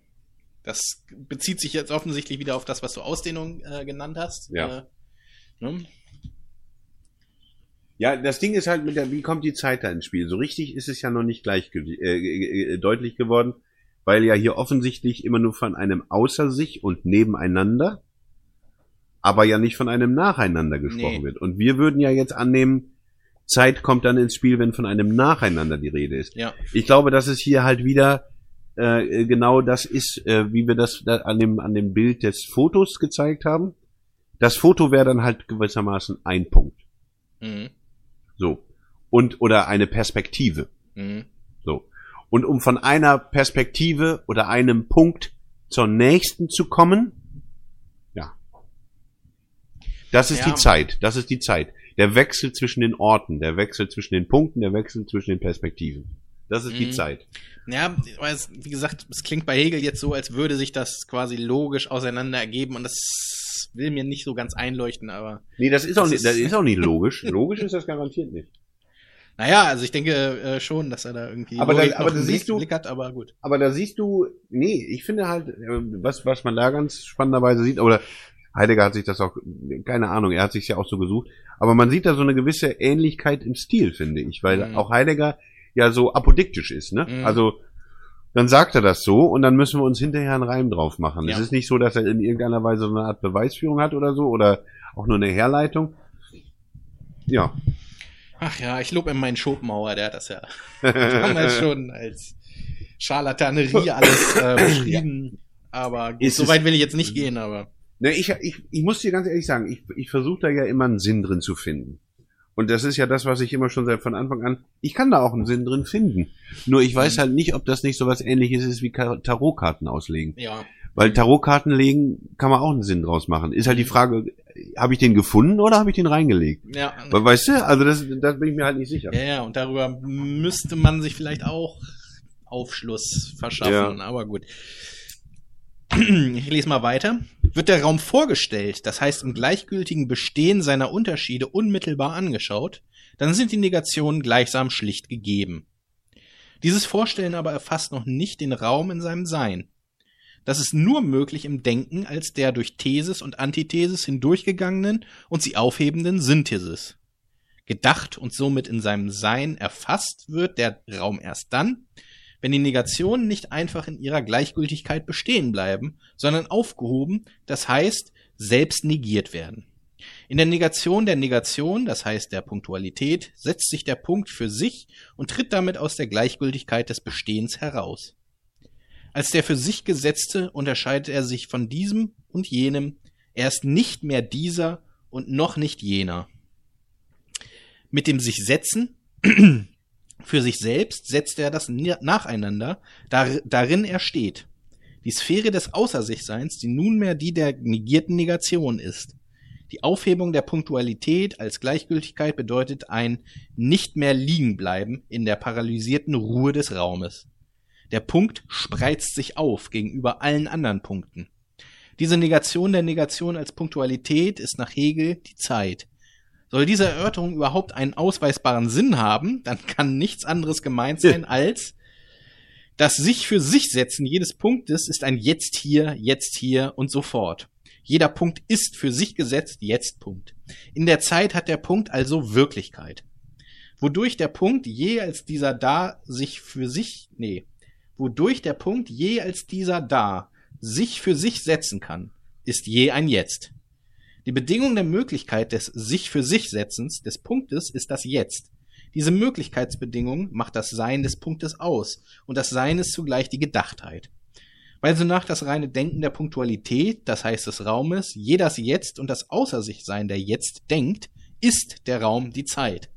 das bezieht sich jetzt offensichtlich wieder auf das, was du Ausdehnung äh, genannt hast. Ja. Äh, ne? Ja, das Ding ist halt mit der, wie kommt die Zeit da ins Spiel? So richtig ist es ja noch nicht gleich äh, äh, deutlich geworden, weil ja hier offensichtlich immer nur von einem außer sich und nebeneinander, aber ja nicht von einem nacheinander gesprochen Nee. wird. Und wir würden ja jetzt annehmen, Zeit kommt dann ins Spiel, wenn von einem nacheinander die Rede ist. Ja. Ich glaube, dass es hier halt wieder äh, genau das ist, äh, wie wir das da an dem an dem Bild des Fotos gezeigt haben. Das Foto wäre dann halt gewissermaßen ein Punkt. Mhm. So. Und, oder eine Perspektive. Mhm. So. Und um von einer Perspektive oder einem Punkt zur nächsten zu kommen. Das ist Ja. die Zeit. Das ist die Zeit. Der Wechsel zwischen den Orten, der Wechsel zwischen den Punkten, der Wechsel zwischen den Perspektiven. Das ist die Mhm. Zeit. Ja, weil es, wie gesagt, es klingt bei Hegel jetzt so, als würde sich das quasi logisch auseinander ergeben und das will mir nicht so ganz einleuchten, aber Nee, das ist auch Das nicht, ist- das ist auch nicht logisch. Logisch ist das garantiert nicht. naja, also ich denke äh, schon, dass er da irgendwie Aber da- aber da siehst du- Blick hat, aber gut. Aber da siehst du, nee, ich finde halt, äh, was, was man da ganz spannenderweise sieht, oder Heidegger hat sich das auch, keine Ahnung, er hat sich ja auch so gesucht, aber man sieht da so eine gewisse Ähnlichkeit im Stil, finde ich, weil Mhm. auch Heidegger ja so apodiktisch ist, ne? Mhm. Also, dann sagt er das so und dann müssen wir uns hinterher einen Reim drauf machen. Ja. Es ist nicht so, dass er in irgendeiner Weise so eine Art Beweisführung hat oder so oder auch nur eine Herleitung. Ja. Ach ja, ich lobe ihm meinen Schopenhauer, der hat das ja damals schon als Scharlatanerie alles äh, beschrieben. Aber gut, Ist so weit will ich jetzt nicht gehen, aber Ne, ich, ich, ich muss dir ganz ehrlich sagen, ich, ich versuche da ja immer einen Sinn drin zu finden. Und das ist ja das, was ich immer schon seit von Anfang an, ich kann da auch einen Sinn drin finden. Nur ich weiß Mhm. halt nicht, ob das nicht so was ähnliches ist wie Ka- Tarotkarten auslegen. ja. Weil Tarotkarten legen kann man auch einen Sinn draus machen. Ist halt die Frage, habe ich den gefunden oder habe ich den reingelegt? Ja, Weil, weißt du, also das, das bin ich mir halt nicht sicher. ja, ja, und darüber müsste man sich vielleicht auch Aufschluss verschaffen, Ja. aber gut. Ich lese mal weiter. Wird der Raum vorgestellt, das heißt im gleichgültigen Bestehen seiner Unterschiede unmittelbar angeschaut, dann sind die Negationen gleichsam schlicht gegeben. Dieses Vorstellen aber erfasst noch nicht den Raum in seinem Sein. Das ist nur möglich im Denken als der durch Thesis und Antithesis hindurchgegangenen und sie aufhebenden Synthesis. Gedacht und somit in seinem Sein erfasst wird der Raum erst dann, wenn die Negationen nicht einfach in ihrer Gleichgültigkeit bestehen bleiben, sondern aufgehoben, das heißt, selbst negiert werden. In der Negation der Negation, das heißt der Punktualität, setzt sich der Punkt für sich und tritt damit aus der Gleichgültigkeit des Bestehens heraus. Als der für sich Gesetzte unterscheidet er sich von diesem und jenem, er ist nicht mehr dieser und noch nicht jener. Mit dem sich setzen für sich selbst setzt er das nacheinander, dar darin er steht. Die Sphäre des Außersichseins, die nunmehr die der negierten Negation ist. Die Aufhebung der Punktualität als Gleichgültigkeit bedeutet ein nicht mehr liegen bleiben in der paralysierten Ruhe des Raumes. Der Punkt spreizt sich auf gegenüber allen anderen Punkten. Diese Negation der Negation als Punktualität ist nach Hegel die Zeit. Soll diese Erörterung überhaupt einen ausweisbaren Sinn haben, dann kann nichts anderes gemeint sein als das sich für sich setzen jedes Punktes ist ein jetzt hier, jetzt hier und so fort. Jeder Punkt ist für sich gesetzt, jetzt Punkt. In der Zeit hat der Punkt also Wirklichkeit. Wodurch der Punkt je als dieser da sich für sich, nee, wodurch der Punkt je als dieser da sich für sich setzen kann, ist je ein Jetzt. Die Bedingung der Möglichkeit des sich für sich Setzens des Punktes ist das Jetzt. Diese Möglichkeitsbedingung macht das Sein des Punktes aus und das Sein ist zugleich die Gedachtheit. Weil sonach das reine Denken der Punktualität, das heißt des Raumes, je das Jetzt und das Außersichsein der Jetzt denkt, ist der Raum die Zeit.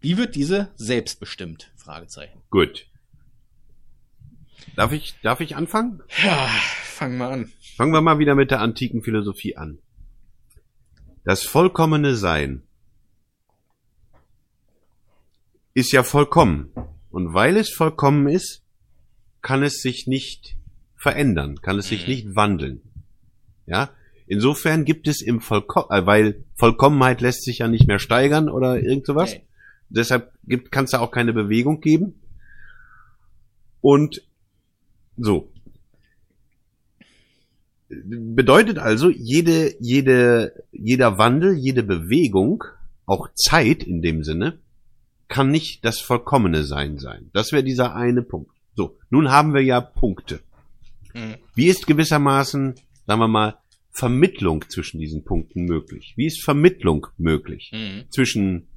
Wie wird diese selbstbestimmt? Fragezeichen. Gut. Darf ich, darf ich anfangen? Ja, fangen wir an. Fangen wir mal wieder mit der antiken Philosophie an. Das vollkommene Sein ist ja vollkommen. Und weil es vollkommen ist, kann es sich nicht verändern, kann es sich Mhm. nicht wandeln. Ja? Insofern gibt es im Vollkommen, äh, weil Vollkommenheit lässt sich ja nicht mehr steigern oder irgend sowas. Nee. Deshalb gibt, kann es da auch keine Bewegung geben. Und so. Bedeutet also, jede, jede, jeder Wandel, jede Bewegung, auch Zeit in dem Sinne, kann nicht das vollkommene Sein sein. Das wäre dieser eine Punkt. So, nun haben wir ja Punkte. Hm. Wie ist gewissermaßen, sagen wir mal, Vermittlung zwischen diesen Punkten möglich? Wie ist Vermittlung möglich? Hm. zwischen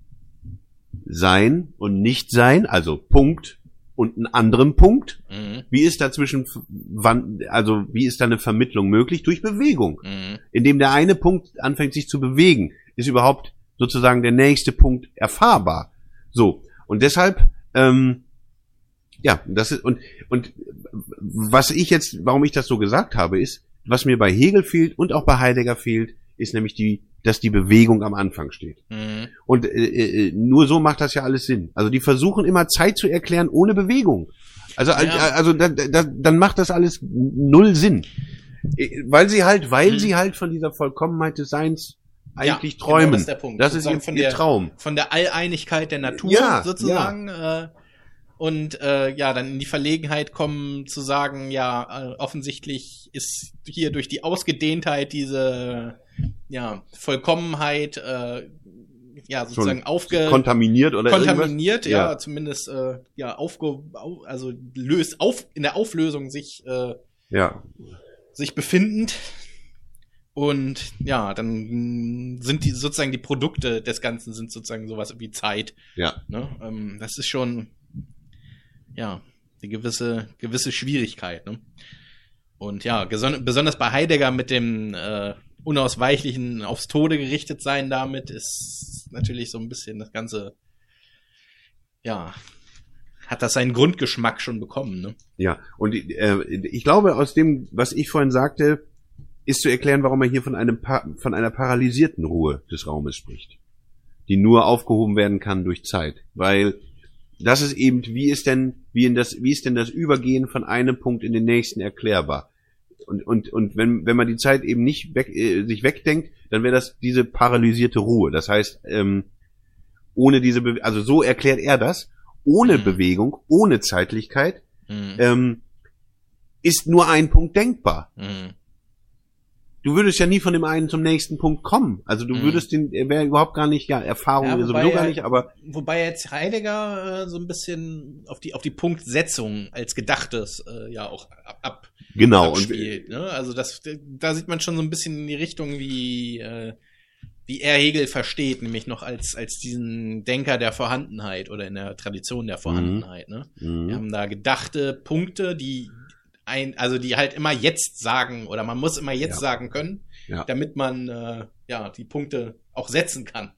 Sein und Nichtsein, also Punkt und einem anderen Punkt. Hm. Wie ist dazwischen, wann, also wie ist da eine Vermittlung möglich? Durch Bewegung. Hm. Indem der eine Punkt anfängt sich zu bewegen, ist überhaupt sozusagen der nächste Punkt erfahrbar. So. Und deshalb ähm, Ja, das ist, und, und was ich jetzt, warum ich das so gesagt habe, ist, was mir bei Hegel fehlt und auch bei Heidegger fehlt, ist nämlich die, dass die Bewegung am Anfang steht. Mhm. Und äh, äh, nur so macht das ja alles Sinn. Also die versuchen immer Zeit zu erklären ohne Bewegung. Also, Ja. äh, also da, da, dann macht das alles null Sinn. Äh, Weil sie halt, weil Mhm. sie halt von dieser Vollkommenheit des Seins eigentlich Ja, genau, träumen. das ist der Punkt. Das ist Sozusagen ihr, der- Traum. Von der Alleinigkeit der Natur Ja, sozusagen. Äh, und äh, ja, dann in die Verlegenheit kommen zu sagen, ja, äh, offensichtlich ist hier durch die Ausgedehntheit diese ja, Vollkommenheit äh, ja sozusagen aufge Kontaminiert oder kontaminiert, ja, Ja. zumindest äh, ja aufge au, also löst auf in der Auflösung sich äh, Ja, sich befindend. Und ja, dann sind die sozusagen die Produkte des Ganzen sind sozusagen sowas wie Zeit. ja. Ne? Ähm, das ist schon ja eine gewisse gewisse Schwierigkeit. Ne? Und ja, besonders bei Heidegger mit dem äh, unausweichlichen aufs Tode gerichtet sein damit ist natürlich so ein bisschen das ganze ja hat das seinen Grundgeschmack schon bekommen. Ne? Ja, und äh, ich glaube, aus dem, was ich vorhin sagte, ist zu erklären, warum er hier von einem pa von einer paralysierten Ruhe des Raumes spricht, die nur aufgehoben werden kann durch Zeit, weil das ist eben, wie ist denn, wie in das, wie ist denn das Übergehen von einem Punkt in den nächsten erklärbar? Und und und wenn wenn man die Zeit eben nicht weg, äh, sich wegdenkt, dann wäre das diese paralysierte Ruhe. Das heißt, ähm, ohne diese, Be also so erklärt er das, ohne Mhm. Bewegung, ohne Zeitlichkeit Mhm. ähm, ist nur ein Punkt denkbar. Mhm. Du würdest ja nie von dem einen zum nächsten Punkt kommen. Also du Mhm. würdest den, er wäre überhaupt gar nicht, ja, Erfahrung Ja, wobei sowieso gar nicht, aber Wobei jetzt Heidegger äh, so ein bisschen auf die auf die Punktsetzung als Gedachtes äh, ja auch ab, ab genau. Und, abspielt. Ne? Also das da sieht man schon so ein bisschen in die Richtung wie äh, wie er Hegel versteht, nämlich noch als als diesen Denker der Vorhandenheit oder in der Tradition der Vorhandenheit. Ne? Wir Mhm. haben da gedachte Punkte, die ein, also die halt immer jetzt sagen oder man muss immer jetzt Ja. sagen können, Ja. damit man äh, ja die Punkte auch setzen kann.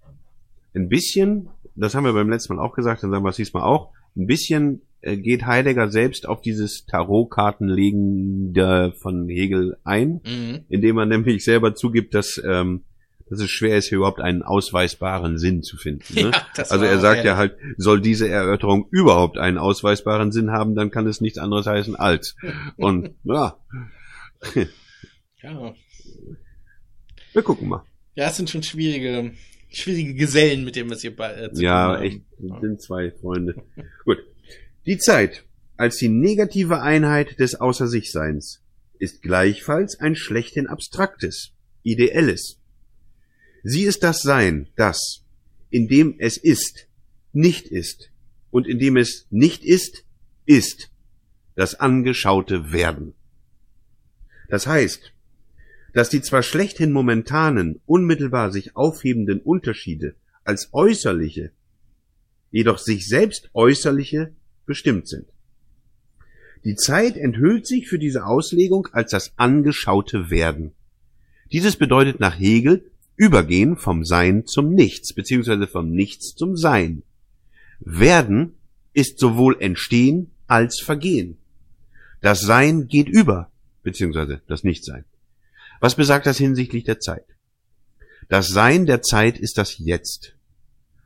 ein bisschen, das haben wir beim letzten Mal auch gesagt, dann sagen wir es diesmal auch, ein bisschen äh, geht Heidegger selbst auf dieses Tarotkartenlegen von Hegel ein, Mhm. indem er nämlich selber zugibt, dass, ähm, dass es schwer ist, hier überhaupt einen ausweisbaren Sinn zu finden. Ne? Ja, Also er sagt ja halt, soll diese Erörterung überhaupt einen ausweisbaren Sinn haben, dann kann es nichts anderes heißen als. Und ja, Ja. wir gucken mal. ja, es sind schon schwierige, schwierige Gesellen, mit denen wir es hier bei, äh, zu Ja, tun haben. echt, sind zwei Freunde. Gut. Die Zeit als die negative Einheit des Außer-sich-Seins ist gleichfalls ein schlechthin abstraktes, ideelles. Sie ist das Sein, das, in dem es ist, nicht ist, und in dem es nicht ist, ist, das angeschaute Werden. Das heißt, dass die zwar schlechthin momentanen, unmittelbar sich aufhebenden Unterschiede als äußerliche, jedoch sich selbst äußerliche bestimmt sind. Die Zeit enthüllt sich für diese Auslegung als das angeschaute Werden. Dieses bedeutet nach Hegel Übergehen vom Sein zum Nichts, beziehungsweise vom Nichts zum Sein. Werden ist sowohl Entstehen als Vergehen. Das Sein geht über, beziehungsweise das Nichtsein. Was besagt das hinsichtlich der Zeit? Das Sein der Zeit ist das Jetzt.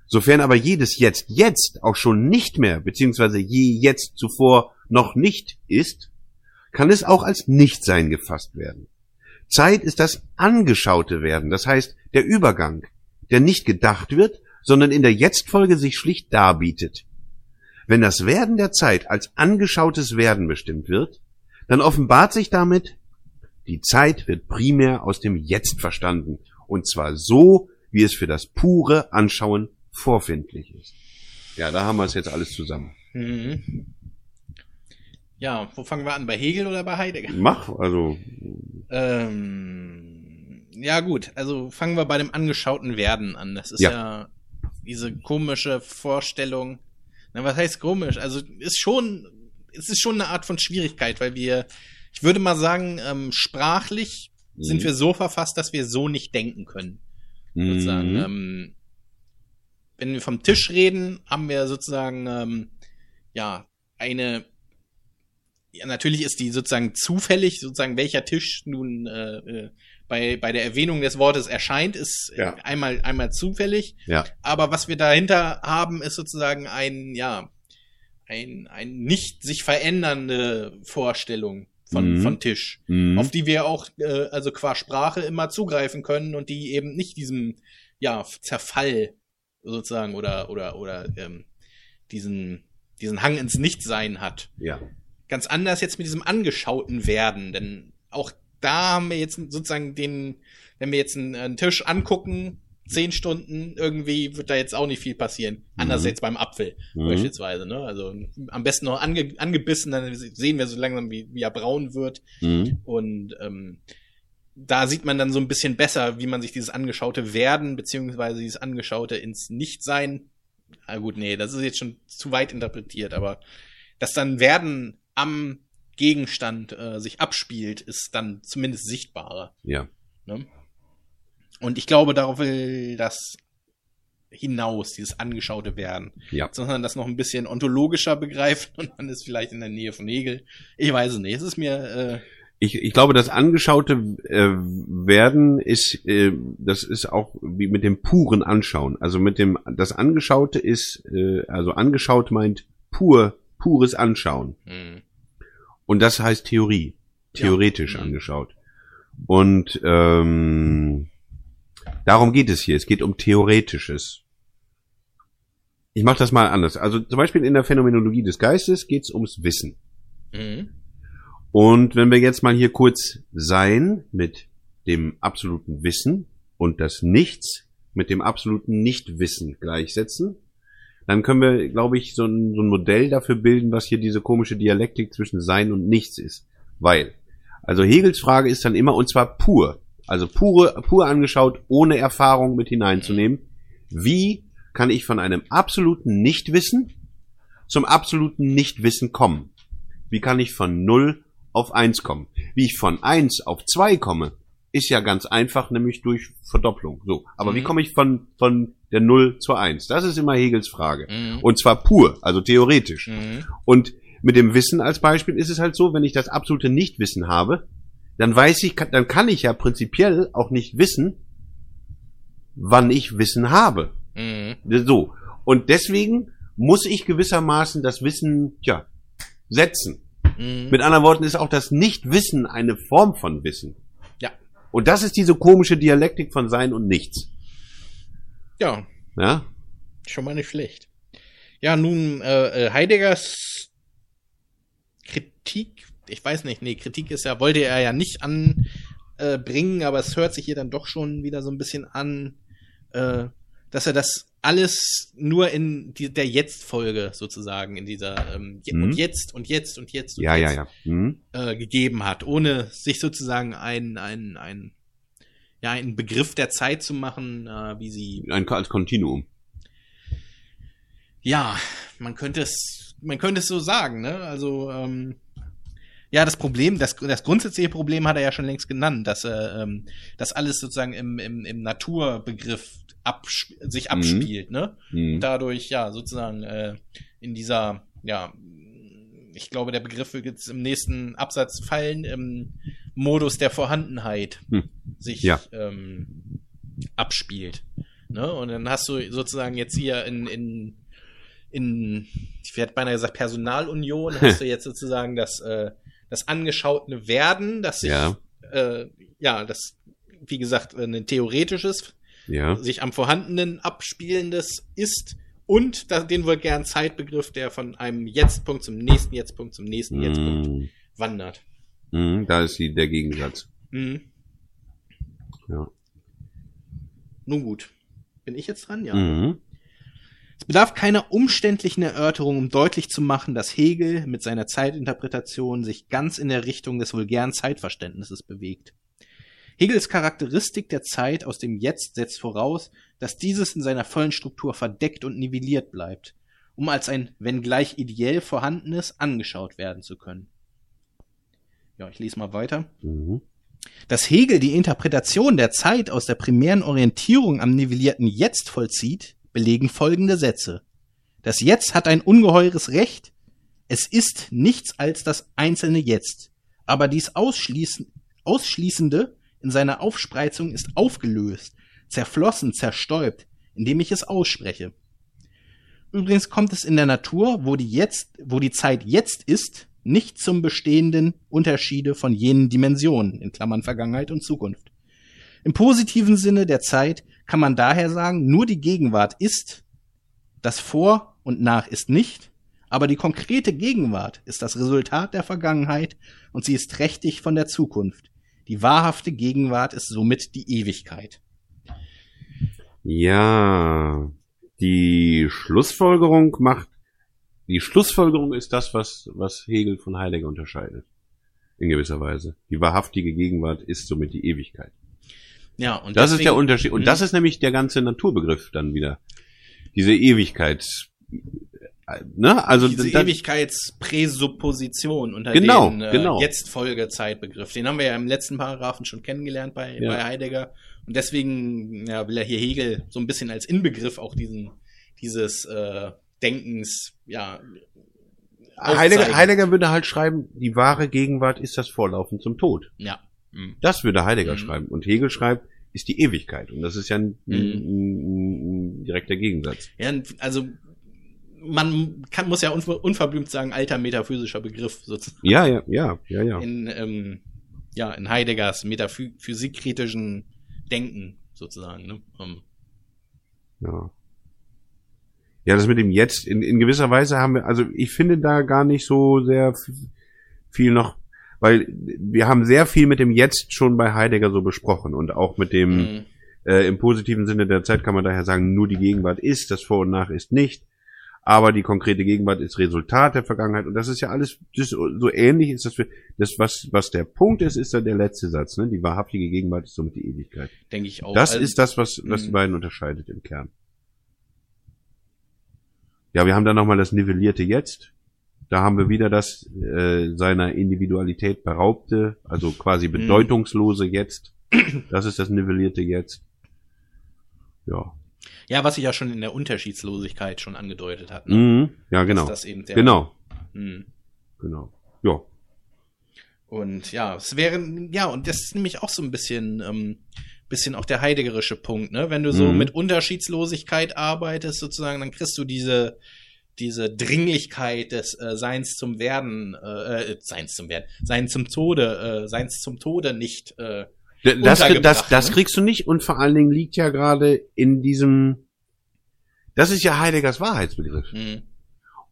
Sofern aber jedes Jetzt jetzt auch schon nicht mehr, beziehungsweise je jetzt zuvor noch nicht ist, kann es auch als Nichtsein gefasst werden. Zeit ist das angeschaute Werden, das heißt der Übergang, der nicht gedacht wird, sondern in der Jetztfolge sich schlicht darbietet. Wenn das Werden der Zeit als angeschautes Werden bestimmt wird, dann offenbart sich damit, die Zeit wird primär aus dem Jetzt verstanden, und zwar so, wie es für das pure Anschauen vorfindlich ist. Ja, da haben wir es jetzt alles zusammen. Mhm. Ja, wo fangen wir an? Bei Hegel oder bei Heidegger? Mach, also, Ähm, ja, gut, also fangen wir bei dem angeschauten Werden an. Das ist ja, Ja. diese komische Vorstellung. Na, was heißt komisch? Also ist schon, es ist schon eine Art von Schwierigkeit, weil wir, ich würde mal sagen, ähm, sprachlich sind Mhm. wir so verfasst, dass wir so nicht denken können. Sozusagen. Mhm. Ähm, wenn wir vom Tisch reden, haben wir sozusagen ähm, ja eine ja, natürlich ist die sozusagen zufällig, sozusagen welcher Tisch nun äh, äh, bei, bei der Erwähnung des Wortes erscheint, ist Ja. einmal, einmal zufällig. Ja. Aber was wir dahinter haben, ist sozusagen ein, ja, ein, ein nicht sich verändernde Vorstellung von, Mhm. von Tisch, Mhm. auf die wir auch, äh, also qua Sprache immer zugreifen können und die eben nicht diesem, ja, Zerfall sozusagen oder, oder, oder, ähm, diesen, diesen Hang ins Nichtsein hat ja. Ganz anders jetzt mit diesem angeschauten werden, denn auch da haben wir jetzt sozusagen den, wenn wir jetzt einen, einen Tisch angucken, zehn Stunden, irgendwie wird da jetzt auch nicht viel passieren. Anders Mhm. jetzt beim Apfel Mhm. beispielsweise, ne? Also am besten noch ange, angebissen, dann sehen wir so langsam, wie, wie er braun wird. Mhm. Und ähm, da sieht man dann so ein bisschen besser, wie man sich dieses angeschaute Werden, beziehungsweise dieses angeschaute ins Nichtsein. Ah gut, nee, das ist jetzt schon zu weit interpretiert, aber dass dann Werden am Gegenstand äh, sich abspielt, ist dann zumindest sichtbarer. Ja. Ne? Und ich glaube, darauf will das hinaus, dieses angeschaute Werden. Ja. Sondern das noch ein bisschen ontologischer begreift und man ist vielleicht in der Nähe von Hegel. Ich weiß es nicht. Es ist mir äh, Ich, ich glaube, das angeschaute äh, Werden ist, äh, das ist auch wie mit dem puren Anschauen. Also mit dem, das Angeschaute ist, äh, also angeschaut meint pur, pures Anschauen. mh. Und das heißt Theorie. Theoretisch Ja. Mhm. angeschaut. Und ähm, darum geht es hier. Es geht um Theoretisches. Ich mache das mal anders. Also zum Beispiel in der Phänomenologie des Geistes geht es ums Wissen. Mhm. Und wenn wir jetzt mal hier kurz Sein mit dem absoluten Wissen und das Nichts mit dem absoluten Nichtwissen gleichsetzen, dann können wir, glaube ich, so ein, so ein Modell dafür bilden, was hier diese komische Dialektik zwischen Sein und Nichts ist. Weil, also Hegels Frage ist dann immer, und zwar pur, also pure, pur angeschaut, ohne Erfahrung mit hineinzunehmen, wie kann ich von einem absoluten Nichtwissen zum absoluten Nichtwissen kommen? Wie kann ich von 0 auf 1 kommen? Wie ich von 1 auf 2 komme, ist ja ganz einfach, nämlich durch Verdopplung. So. Aber Mhm. wie komme ich von, von der 0 zur 1? Das ist immer Hegels Frage. Mhm. Und zwar pur, also theoretisch. Mhm. Und mit dem Wissen als Beispiel ist es halt so, wenn ich das absolute Nichtwissen habe, dann weiß ich, dann kann ich ja prinzipiell auch nicht wissen, wann ich Wissen habe. Mhm. So. Und deswegen muss ich gewissermaßen das Wissen, ja, setzen. Mhm. Mit anderen Worten ist auch das Nichtwissen eine Form von Wissen. Ja. Und das ist diese komische Dialektik von Sein und Nichts. Ja, Ja? schon mal nicht schlecht. Ja, nun, äh, äh, Heideggers Kritik, ich weiß nicht, nee, Kritik ist ja, wollte er ja nicht anbringen, äh, aber es hört sich hier dann doch schon wieder so ein bisschen an, äh, dass er das alles nur in die, der Jetzt-Folge sozusagen, in dieser ähm, Mhm. und jetzt und jetzt und jetzt und Ja, ja, jetzt, ja. Hm? Äh, gegeben hat, ohne sich sozusagen ein, ein, ein, ja, einen Begriff der Zeit zu machen, äh, wie sie Ein, als Kontinuum. Ja, man könnte es, man könnte es so sagen, ne? Also, ähm, ja, das Problem, das, das grundsätzliche Problem hat er ja schon längst genannt, dass er, ähm, das alles sozusagen im, im, im Naturbegriff absp sich Mhm. abspielt, ne? Hm. Und dadurch, ja, sozusagen, äh, in dieser, ja, ich glaube, der Begriff wird jetzt im nächsten Absatz fallen, im Modus der Vorhandenheit Hm. sich Ja. ähm, abspielt. Ne? Und dann hast du sozusagen jetzt hier in, in, in ich werde beinahe gesagt, Personalunion, hast du jetzt sozusagen das, äh, das angeschaute Werden, das sich, Ja. äh, ja, das, wie gesagt, ein theoretisches, Ja. sich am Vorhandenen abspielendes ist und da, den wohl gern Zeitbegriff, der von einem Jetztpunkt zum nächsten Jetztpunkt zum nächsten Jetztpunkt Hm. wandert. Hm. Da ist die, der Gegensatz. Mhm. Ja. Nun gut. Bin ich jetzt dran? Ja. Mhm. Es bedarf keiner umständlichen Erörterung, um deutlich zu machen, dass Hegel mit seiner Zeitinterpretation sich ganz in der Richtung des vulgären Zeitverständnisses bewegt. Hegels Charakteristik der Zeit aus dem Jetzt setzt voraus, dass dieses in seiner vollen Struktur verdeckt und nivelliert bleibt, um als ein, wenngleich ideell vorhandenes, angeschaut werden zu können. Ja, ich lese mal weiter. Mhm. Dass Hegel die Interpretation der Zeit aus der primären Orientierung am nivellierten Jetzt vollzieht, belegen folgende Sätze. Das Jetzt hat ein ungeheures Recht, Es ist nichts als das einzelne Jetzt. Aber dies Ausschließen, Ausschließende in seiner Aufspreizung ist aufgelöst, zerflossen, zerstäubt, indem ich es ausspreche. Übrigens kommt es in der Natur, wo die jetzt, wo die Zeit jetzt ist, nicht zum bestehenden Unterschiede von jenen Dimensionen, in Klammern Vergangenheit und Zukunft. Im positiven Sinne der Zeit kann man daher sagen, nur die Gegenwart ist, das Vor und Nach ist nicht, aber die konkrete Gegenwart ist das Resultat der Vergangenheit und sie ist trächtig von der Zukunft. Die wahrhafte Gegenwart ist somit die Ewigkeit. Ja, die Schlussfolgerung macht, die Schlussfolgerung ist das, was, was Hegel von Heidegger unterscheidet. In gewisser Weise. Die wahrhaftige Gegenwart ist somit die Ewigkeit. Ja, und Das deswegen- ist der Unterschied. Und Mhm. das ist nämlich der ganze Naturbegriff dann wieder. Diese Ewigkeit. Ne? Also diese das- Ewigkeitspräsupposition unter Genau, den äh, genau. jetzt Folgezeitbegriff. Den haben wir ja im letzten Paragraphen schon kennengelernt bei, Ja. bei Heidegger. Und deswegen ja, will er hier Hegel so ein bisschen als Inbegriff auch diesen, dieses äh, Denkens, ja. Heidegger. Heidegger würde halt schreiben, die wahre Gegenwart ist das Vorlaufen zum Tod. Ja. Mhm. Das würde Heidegger Mhm. schreiben. Und Hegel schreibt, ist die Ewigkeit. Und das ist ja ein, Mhm. ein, ein direkter Gegensatz. Ja, also man kann, muss ja unver unverblümt sagen, alter metaphysischer Begriff sozusagen. Ja, ja, ja, ja, ja. In, ähm, ja, in Heideggers metaphysikkritischen Denken sozusagen. Ne? Ähm, Ja. Ja, das mit dem Jetzt, in, in gewisser Weise haben wir, also ich finde da gar nicht so sehr viel noch, weil wir haben sehr viel mit dem Jetzt schon bei Heidegger so besprochen und auch mit dem, mhm. äh, im positiven Sinne der Zeit kann man daher sagen, nur die Gegenwart ist, das Vor und Nach ist nicht, aber die konkrete Gegenwart ist Resultat der Vergangenheit und das ist ja alles, das, so ähnlich ist das, für, das was, was der Punkt ist, ist dann der letzte Satz, ne? die wahrhaftige Gegenwart ist somit die Ewigkeit. denke ich auch. Das Also, ist das, was, was die Mhm. beiden unterscheidet im Kern. Ja, wir haben dann nochmal das nivellierte Jetzt. Da haben wir wieder das äh, seiner Individualität beraubte, also quasi Mhm. bedeutungslose Jetzt. Das ist das nivellierte Jetzt. Ja. Ja, was ich ja schon in der Unterschiedslosigkeit schon angedeutet hat. Ne? Mhm. Ja, genau. Dass das eben der, Genau. Mhm. Genau. Ja. Und ja, es wäre, ja, und das ist nämlich auch so ein bisschen, ähm, bisschen auch der heideggerische Punkt, ne? Wenn du so Mhm. mit Unterschiedslosigkeit arbeitest, sozusagen, dann kriegst du diese, diese Dringlichkeit des äh, Seins zum Werden, äh, äh, Seins zum Werden, Sein zum Tode, äh, Seins zum Tode nicht. Äh, Das, das, das ne? kriegst du nicht und vor allen Dingen liegt ja gerade in diesem, das ist ja Heideggers Wahrheitsbegriff. mh.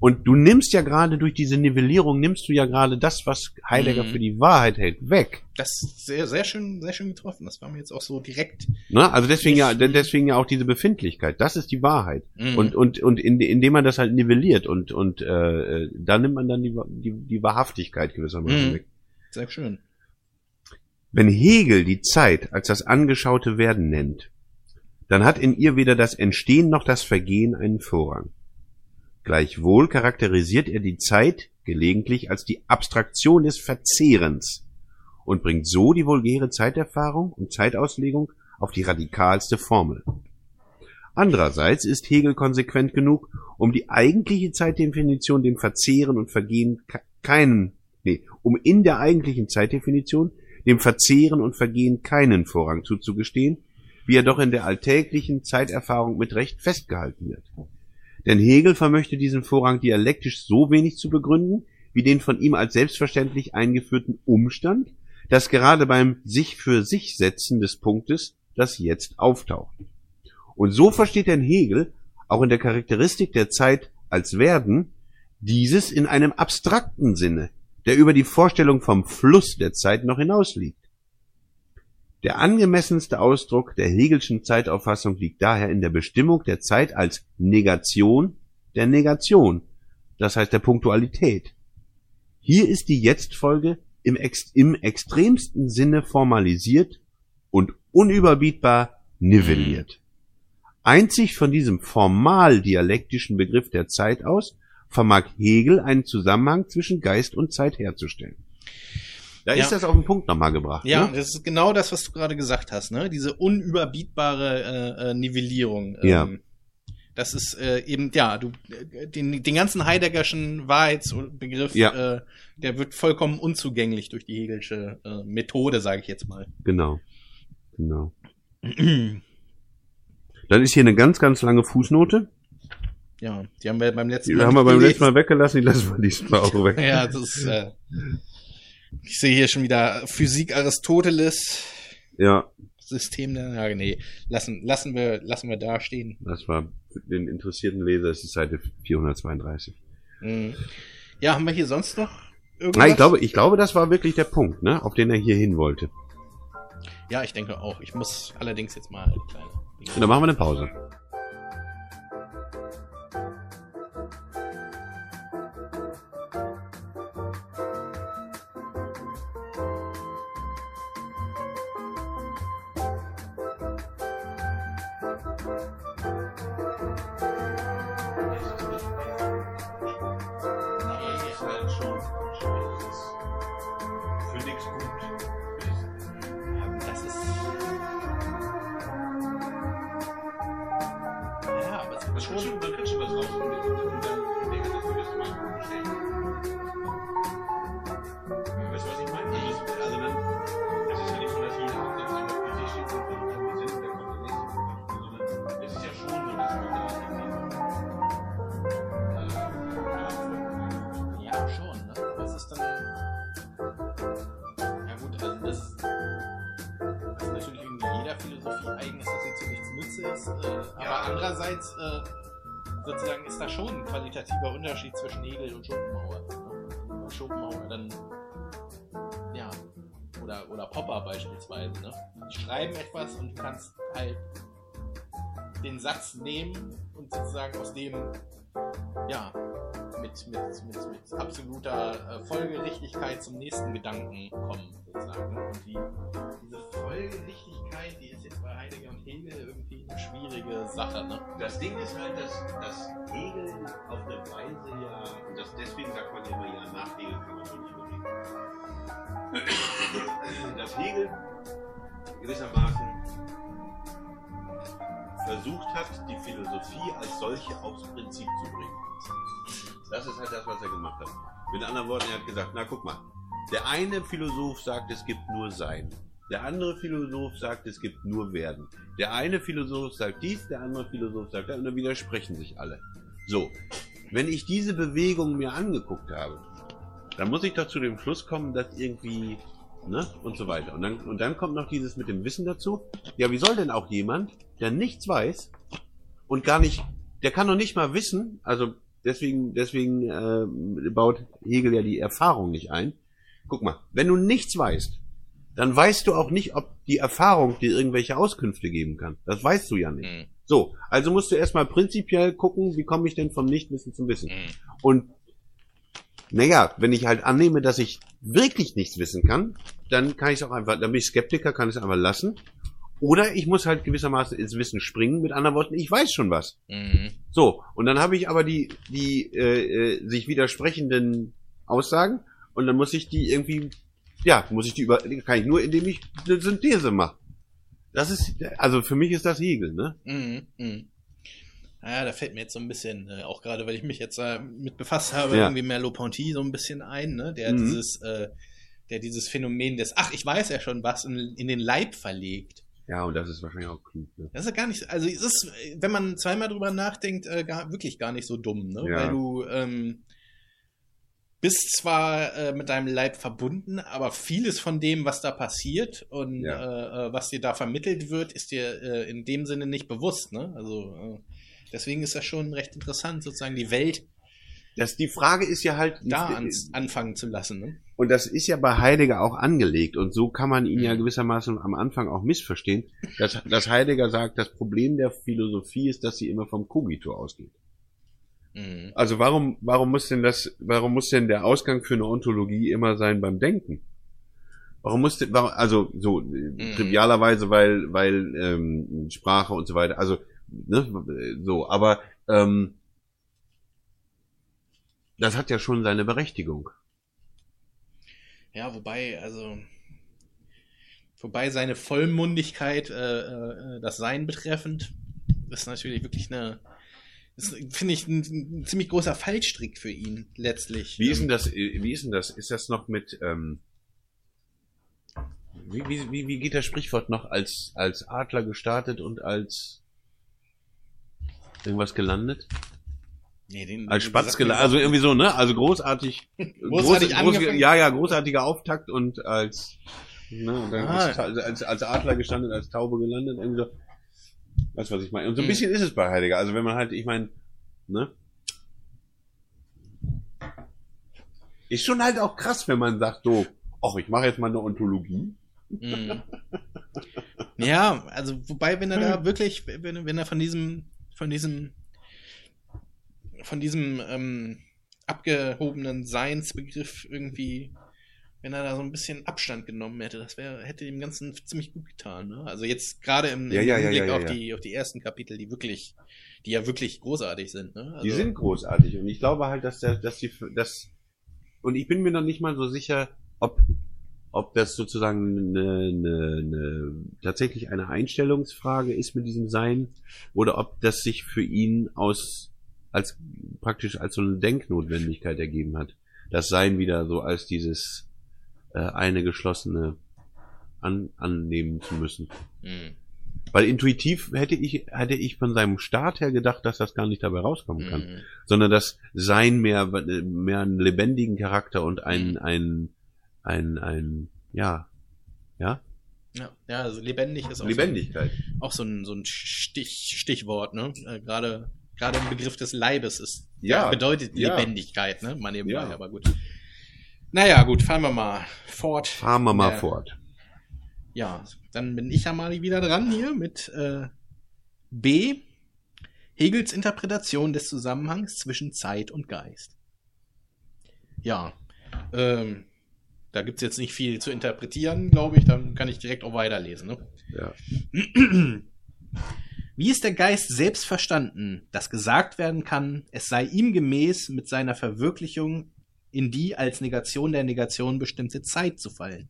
Und du nimmst ja gerade durch diese Nivellierung, nimmst du ja gerade das, was Heidegger Mhm. für die Wahrheit hält, weg. das ist sehr, sehr schön, sehr schön getroffen. Das war mir jetzt auch so direkt. Ne? Also deswegen ja, deswegen ja auch diese Befindlichkeit. Das ist die Wahrheit. mh. Und, und, und in, indem man das halt nivelliert und, und äh, da nimmt man dann die, die, die Wahrhaftigkeit gewissermaßen Mhm. weg. sehr schön. Wenn Hegel die Zeit als das angeschaute Werden nennt, dann hat in ihr weder das Entstehen noch das Vergehen einen Vorrang. Gleichwohl charakterisiert er die Zeit gelegentlich als die Abstraktion des Verzehrens und bringt so die vulgäre Zeiterfahrung und Zeitauslegung auf die radikalste Formel. Andererseits ist Hegel konsequent genug, um die eigentliche Zeitdefinition dem Verzehren und Vergehen ke- keinen, nee, um in der eigentlichen Zeitdefinition dem Verzehren und Vergehen keinen Vorrang zuzugestehen, wie er doch in der alltäglichen Zeiterfahrung mit Recht festgehalten wird. Denn Hegel vermöchte diesen Vorrang dialektisch so wenig zu begründen, wie den von ihm als selbstverständlich eingeführten Umstand, dass gerade beim sich für sich setzen des Punktes das Jetzt auftaucht. Und so versteht denn Hegel auch in der Charakteristik der Zeit als Werden dieses in einem abstrakten Sinne, der über die Vorstellung vom Fluss der Zeit noch hinausliegt. Der angemessenste Ausdruck der Hegelschen Zeitauffassung liegt daher in der Bestimmung der Zeit als Negation der Negation, das heißt der Punktualität. Hier ist die Jetztfolge im, ex im extremsten Sinne formalisiert und unüberbietbar nivelliert. Einzig von diesem formal dialektischen Begriff der Zeit aus vermag Hegel einen Zusammenhang zwischen Geist und Zeit herzustellen. Da Ja. ist das auf den Punkt nochmal gebracht. Ja, Ne? das ist genau das, was du gerade gesagt hast, ne? Diese unüberbietbare äh, äh, Nivellierung. Ja. Ähm, Das ist äh, eben, ja, du, den, den ganzen Heideggerschen Wahrheitsbegriff, Ja. äh, der wird vollkommen unzugänglich durch die Hegelsche äh, Methode, sage ich jetzt mal. Genau. Genau. Dann ist hier eine ganz, ganz lange Fußnote. Ja, die haben wir beim letzten Die haben wir beim letzten Mal weggelassen, die lassen wir diesmal auch weg. Ja, das ist, äh, ich sehe hier schon wieder Physik Aristoteles, Ja, System der, ja, nee, lassen, lassen wir, lassen wir da stehen. das war für den interessierten Leser ist die Seite 432. Mhm. Ja, haben wir hier sonst noch irgendwas? Na, ich glaube, ich glaube, das war wirklich der Punkt, ne, auf den er hier hin wollte. Ja, ich denke auch. Ich muss allerdings jetzt mal eine kleine. Dann machen wir eine Pause. Satz nehmen und sozusagen aus dem, ja, mit, mit, mit, mit absoluter äh, Folgerichtigkeit zum nächsten Gedanken kommen, sozusagen. Und die, diese Folgerichtigkeit, die ist jetzt bei Heidegger und Hegel irgendwie eine schwierige Sache, ne? Das Ding ist halt, dass, dass Hegel auf eine Weise ja, und das, deswegen sagt man immer, ja, nach Hegel kann man schon nicht überlegen. dass Hegel gewissermaßen versucht hat, die Philosophie als solche aufs Prinzip zu bringen. Das ist halt das, was er gemacht hat. Mit anderen Worten, er hat gesagt, na guck mal, der eine Philosoph sagt, es gibt nur Sein. Der andere Philosoph sagt, es gibt nur Werden. Der eine Philosoph sagt dies, der andere Philosoph sagt das, und dann widersprechen sich alle. So, wenn ich diese Bewegung mir angeguckt habe, dann muss ich doch zu dem Schluss kommen, dass irgendwie, ne, und so weiter. Und dann, und dann kommt noch dieses mit dem Wissen dazu. Ja, wie soll denn auch jemand, der nichts weiß und gar nicht, der kann doch nicht mal wissen, also deswegen, deswegen äh, baut Hegel ja die Erfahrung nicht ein. Guck mal, wenn du nichts weißt, dann weißt du auch nicht, ob die Erfahrung dir irgendwelche Auskünfte geben kann. Das weißt du ja nicht. Mhm. So, also musst du erstmal prinzipiell gucken, wie komme ich denn vom Nichtwissen zum Wissen. Mhm. Und naja, wenn ich halt annehme, dass ich wirklich nichts wissen kann, dann kann ich es auch einfach, dann bin ich Skeptiker, kann ich es einfach lassen. Oder ich muss halt gewissermaßen ins Wissen springen. Mit anderen Worten, ich weiß schon was. Mhm. So, und dann habe ich aber die, die äh, äh, sich widersprechenden Aussagen und dann muss ich die irgendwie, ja, muss ich die über, kann ich nur, indem ich eine Synthese mache. Das ist, also für mich ist das Hegel, ne? Mhm. Mhm. Naja, da fällt mir jetzt so ein bisschen, äh, auch gerade weil ich mich jetzt äh, mit befasst habe, Ja. irgendwie Merleau-Ponty so ein bisschen ein, ne? Der Mhm. dieses, äh, der dieses Phänomen des, ach, ich weiß ja schon was, in, in den Leib verlegt. Ja, und das ist wahrscheinlich auch klug, ne? Das ist ja gar nicht, also es ist, wenn man zweimal drüber nachdenkt, äh, gar, wirklich gar nicht so dumm, ne? Ja. Weil du ähm, bist zwar äh, mit deinem Leib verbunden, aber vieles von dem, was da passiert und Ja. äh, äh, was dir da vermittelt wird, ist dir äh, in dem Sinne nicht bewusst, ne? Also äh, deswegen ist das schon recht interessant, sozusagen die Welt Das, die Frage ist ja halt, da ans, anfangen zu lassen, ne? und das ist ja bei Heidegger auch angelegt und so kann man ihn ja Mhm. gewissermaßen am Anfang auch missverstehen, dass, dass Heidegger sagt, das Problem der Philosophie ist, dass sie immer vom Kogito ausgeht. Mhm. Also warum, warum muss denn das, warum muss denn der Ausgang für eine Ontologie immer sein beim Denken? Warum muss denn, warum, also so äh, trivialerweise, weil, weil ähm, Sprache und so weiter, also ne, so, aber ähm, das hat ja schon seine Berechtigung. Ja, wobei, also, wobei seine Vollmundigkeit, äh, äh, das Sein betreffend, ist natürlich wirklich eine, Das finde ich ein, ein ziemlich großer Fallstrick für ihn, letztlich. Wie ist denn Ähm, das, wie ist denn das? Ist das noch mit, ähm, wie, wie, wie, wie geht das Sprichwort noch als, als Adler gestartet und als irgendwas gelandet? Nee, den, Als Spatz gelandet, also irgendwie so, ne? Also großartig, Großartig angefangen? ja, ja, großartiger Auftakt und als, ne, und dann Ah. ist, als, als, als Adler gestanden, als Taube gelandet, irgendwie so. Weißt du, was ich meine? Und so ein Mhm. bisschen ist es bei Heidegger. Also wenn man halt, ich meine, ne? Ist schon halt auch krass, wenn man sagt so, ach, ich mache jetzt mal eine Ontologie. Mhm. Ja, also wobei, wenn er Hm. da wirklich, wenn, wenn er von diesem, von diesem, von diesem ähm, abgehobenen Seinsbegriff irgendwie, wenn er da so ein bisschen Abstand genommen hätte, das wäre, hätte dem Ganzen ziemlich gut getan. Ne? Also jetzt gerade im, Ja, im ja, Hinblick ja, auf die, auf die ersten Kapitel, die wirklich, die ja wirklich großartig sind. Ne? Also, Die sind großartig und ich glaube halt, dass der, dass die, dass und ich bin mir noch nicht mal so sicher, ob ob das sozusagen eine, eine, eine, tatsächlich eine Einstellungsfrage ist mit diesem Sein oder ob das sich für ihn aus als praktisch als so eine Denknotwendigkeit ergeben hat, das Sein wieder so als dieses äh, eine geschlossene an, annehmen zu müssen. Mhm. Weil intuitiv hätte ich hätte ich von seinem Start her gedacht, dass das gar nicht dabei rauskommen kann Mhm. sondern das Sein mehr, mehr einen lebendigen Charakter und ein, Mhm. Ein, ein, ein, ja, ja, Ja, ja, also lebendig ist auch Lebendigkeit. So, auch so ein, so ein Stich, Stichwort, ne? Äh, Gerade, gerade im Begriff des Leibes ist, Ja, bedeutet ja. Lebendigkeit, ne? Mal nebenbei, Ja. aber gut. Naja, gut, fahren wir mal fort. Fahren wir mal Ja. fort. Ja, dann bin ich ja mal wieder dran hier mit äh, B. Hegels Interpretation des Zusammenhangs zwischen Zeit und Geist. Ja, ähm, da gibt's jetzt nicht viel zu interpretieren, glaube ich. Dann kann ich direkt auch weiterlesen. Ne? Ja. Wie ist der Geist selbst verstanden, dass gesagt werden kann, es sei ihm gemäß, mit seiner Verwirklichung in die als Negation der Negation bestimmte Zeit zu fallen?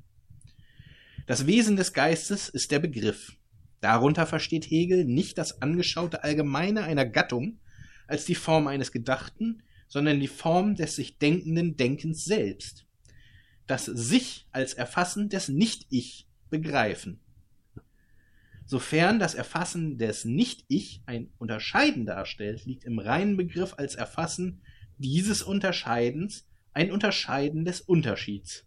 Das Wesen des Geistes ist der Begriff. Darunter versteht Hegel nicht das angeschaute Allgemeine einer Gattung als die Form eines Gedachten, sondern die Form des sich denkenden Denkens selbst. Das Sich als Erfassen des Nicht-Ich begreifen. Sofern das Erfassen des Nicht-Ich ein Unterscheiden darstellt, liegt im reinen Begriff als Erfassen dieses Unterscheidens ein Unterscheiden des Unterschieds.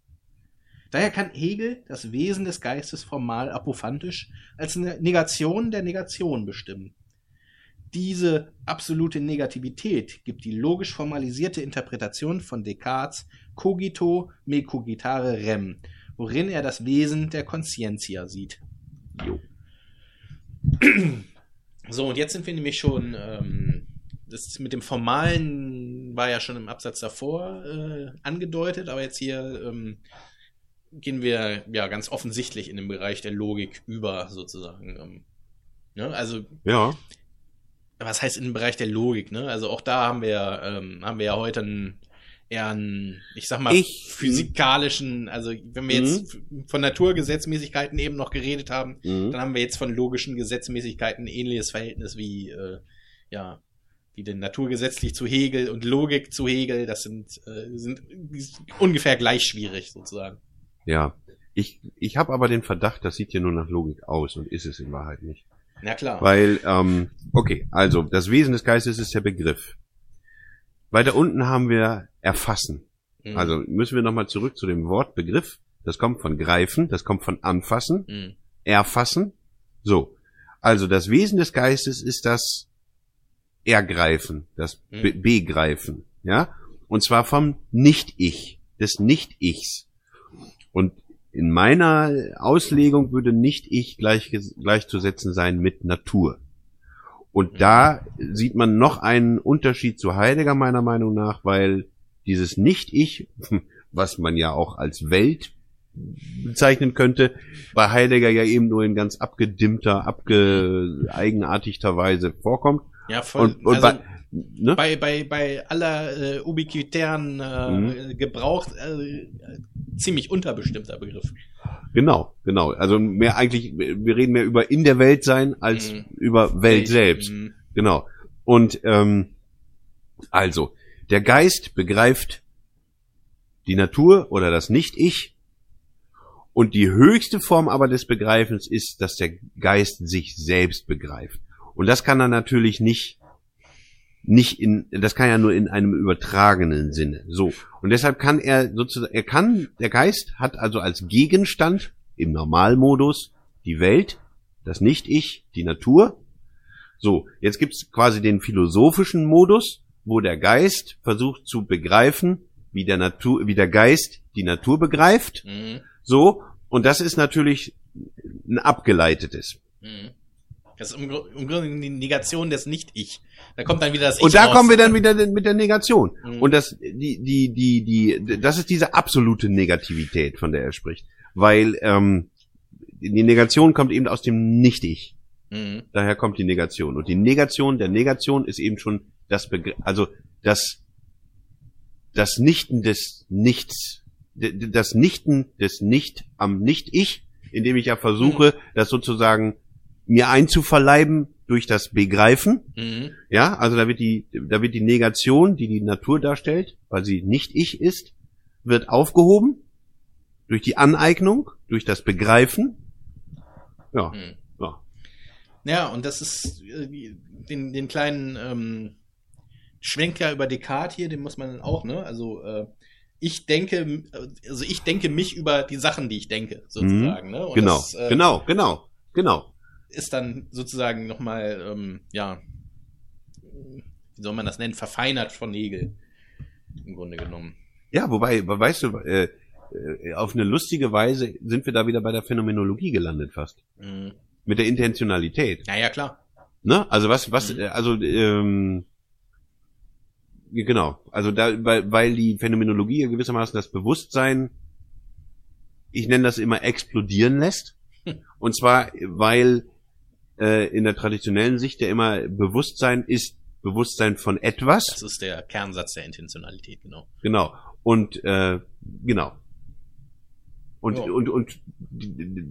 Daher kann Hegel das Wesen des Geistes formal apophantisch als Negation der Negation bestimmen. Diese absolute Negativität gibt die logisch formalisierte Interpretation von Descartes cogito me cogitare rem, worin er das Wesen der Conscientia sieht. Jo. So, und jetzt sind wir nämlich schon, ähm, das mit dem Formalen war ja schon im Absatz davor äh, angedeutet, aber jetzt hier ähm, gehen wir ja ganz offensichtlich in den Bereich der Logik über, sozusagen. Ähm, ne? Also, Ja, was heißt in den Bereich der Logik, ne? Also auch da haben wir, ähm, haben wir ja heute einen, eher einen, ich sag mal, Ich- physikalischen, also wenn wir jetzt von Naturgesetzmäßigkeiten eben noch geredet haben, mhm. dann haben wir jetzt von logischen Gesetzmäßigkeiten ein ähnliches Verhältnis wie, äh, ja, wie denn naturgesetzlich zu Hegel und Logik zu Hegel. Das sind, äh, sind ungefähr gleich schwierig sozusagen. ja. Ich, ich habe aber den Verdacht, das sieht ja nur nach Logik aus und ist es in Wahrheit nicht. Na klar. Weil, ähm, okay, also das Wesen des Geistes ist der Begriff. Weiter unten haben wir erfassen. Mhm. Also müssen wir nochmal zurück zu dem Wort Begriff. Das kommt von greifen, das kommt von anfassen, Mhm. erfassen. So. Also das Wesen des Geistes ist das Ergreifen, das Be Mhm. Begreifen, ja? Und zwar vom Nicht-Ich, des Nicht-Ichs. Und in meiner Auslegung würde Nicht-Ich gleich, gleichzusetzen sein mit Natur. Und Mhm. da sieht man noch einen Unterschied zu Heidegger meiner Meinung nach, weil dieses Nicht-Ich, was man ja auch als Welt bezeichnen könnte, bei Heidegger ja eben nur in ganz abgedimmter, abge eigenartigter Weise vorkommt. Ja, voll. Und, und also, bei, ne? bei, bei, bei aller äh, ubiquitären äh, Mhm. Gebrauch äh, ziemlich unterbestimmter Begriff. Genau, genau. Also mehr eigentlich, wir reden mehr über in der Welt sein als Mhm. über Welt selbst. Mhm. Genau. Und ähm, also, der Geist begreift die Natur oder das Nicht-Ich. Und die höchste Form aber des Begreifens ist, dass der Geist sich selbst begreift. Und das kann er natürlich nicht, nicht in, das kann er nur in einem übertragenen Sinne. So. Und deshalb kann er sozusagen, er kann, der Geist hat also als Gegenstand im Normalmodus die Welt, das Nicht-Ich, die Natur. So. Jetzt gibt's quasi den philosophischen Modus, wo der Geist versucht zu begreifen, wie der Natur, wie der Geist die Natur begreift. Mhm. So. Und das ist natürlich ein abgeleitetes. Mhm. Das ist im Gru- im Grunde die Negation des Nicht-Ich. Da kommt dann wieder das Ich Und da raus. kommen wir dann wieder mit der Negation. Mhm. Und das, die, die, die, die, das ist diese absolute Negativität, von der er spricht. Weil ähm, die Negation kommt eben aus dem Nicht-Ich. Mhm. Daher kommt die Negation. Und die Negation der Negation ist eben schon das Begr also das, das Nichten des Nichts. Das Nichten des Nicht am Nicht-Ich, indem ich ja versuche, das sozusagen mir einzuverleiben durch das Begreifen. Mhm. Ja, also da wird die, da wird die Negation, die die Natur darstellt, weil sie nicht ich ist, wird aufgehoben durch die Aneignung, durch das Begreifen. Ja, Mhm. ja. Ja, und das ist äh, den, den kleinen ähm, Schwenker über Descartes hier, den muss man dann auch, ne? Also äh, ich denke, also ich denke mich über die Sachen, die ich denke, sozusagen, ne? Und genau, das, äh, genau, genau, genau. ist dann sozusagen nochmal, ähm, ja, wie soll man das nennen, verfeinert von Hegel. Im Grunde genommen. Ja, wobei, weißt du, äh, äh, auf eine lustige Weise sind wir da wieder bei der Phänomenologie gelandet fast. Mhm. Mit der Intentionalität. Ja, ja, klar. Ne? Also was, was, Mhm. äh, also ähm, genau, also da, weil, weil die Phänomenologie ja gewissermaßen das Bewusstsein, ich nenne das immer explodieren lässt. Hm. Und zwar, weil äh, in der traditionellen Sicht ja immer Bewusstsein ist Bewusstsein von etwas, Das ist der Kernsatz der Intentionalität, genau. genau. Und äh, genau. Und, Ja. und, und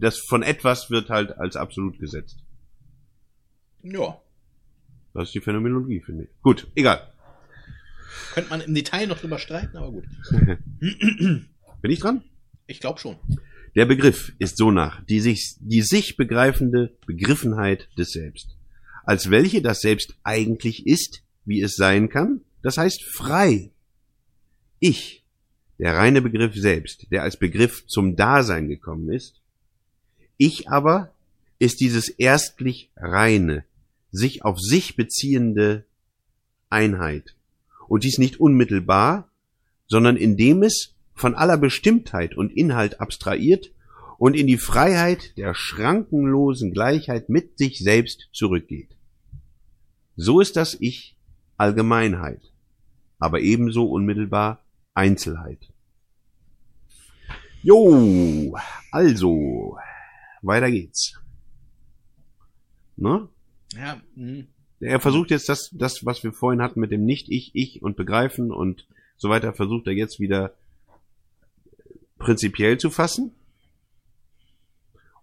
das von etwas wird halt als absolut gesetzt. Ja. Das ist die Phänomenologie, finde ich. Gut, egal. Könnte man im Detail noch drüber streiten, aber gut. Bin ich dran? Ich glaube schon. Der Begriff ist so nach die sich, die sich begreifende Begriffenheit des Selbst, als welche das Selbst eigentlich ist, wie es sein kann, das heißt frei. Ich, der reine Begriff selbst, der als Begriff zum Dasein gekommen ist, ich aber ist dieses erstlich reine, sich auf sich beziehende Einheit. Und dies nicht unmittelbar, sondern indem es von aller Bestimmtheit und Inhalt abstrahiert und in die Freiheit der schrankenlosen Gleichheit mit sich selbst zurückgeht. So ist das Ich Allgemeinheit, aber ebenso unmittelbar Einzelheit. Jo, also, weiter geht's. Ne? Ja, mh. Er versucht jetzt das, das, was wir vorhin hatten mit dem Nicht-Ich, Ich und Begreifen und so weiter, versucht er jetzt wieder prinzipiell zu fassen.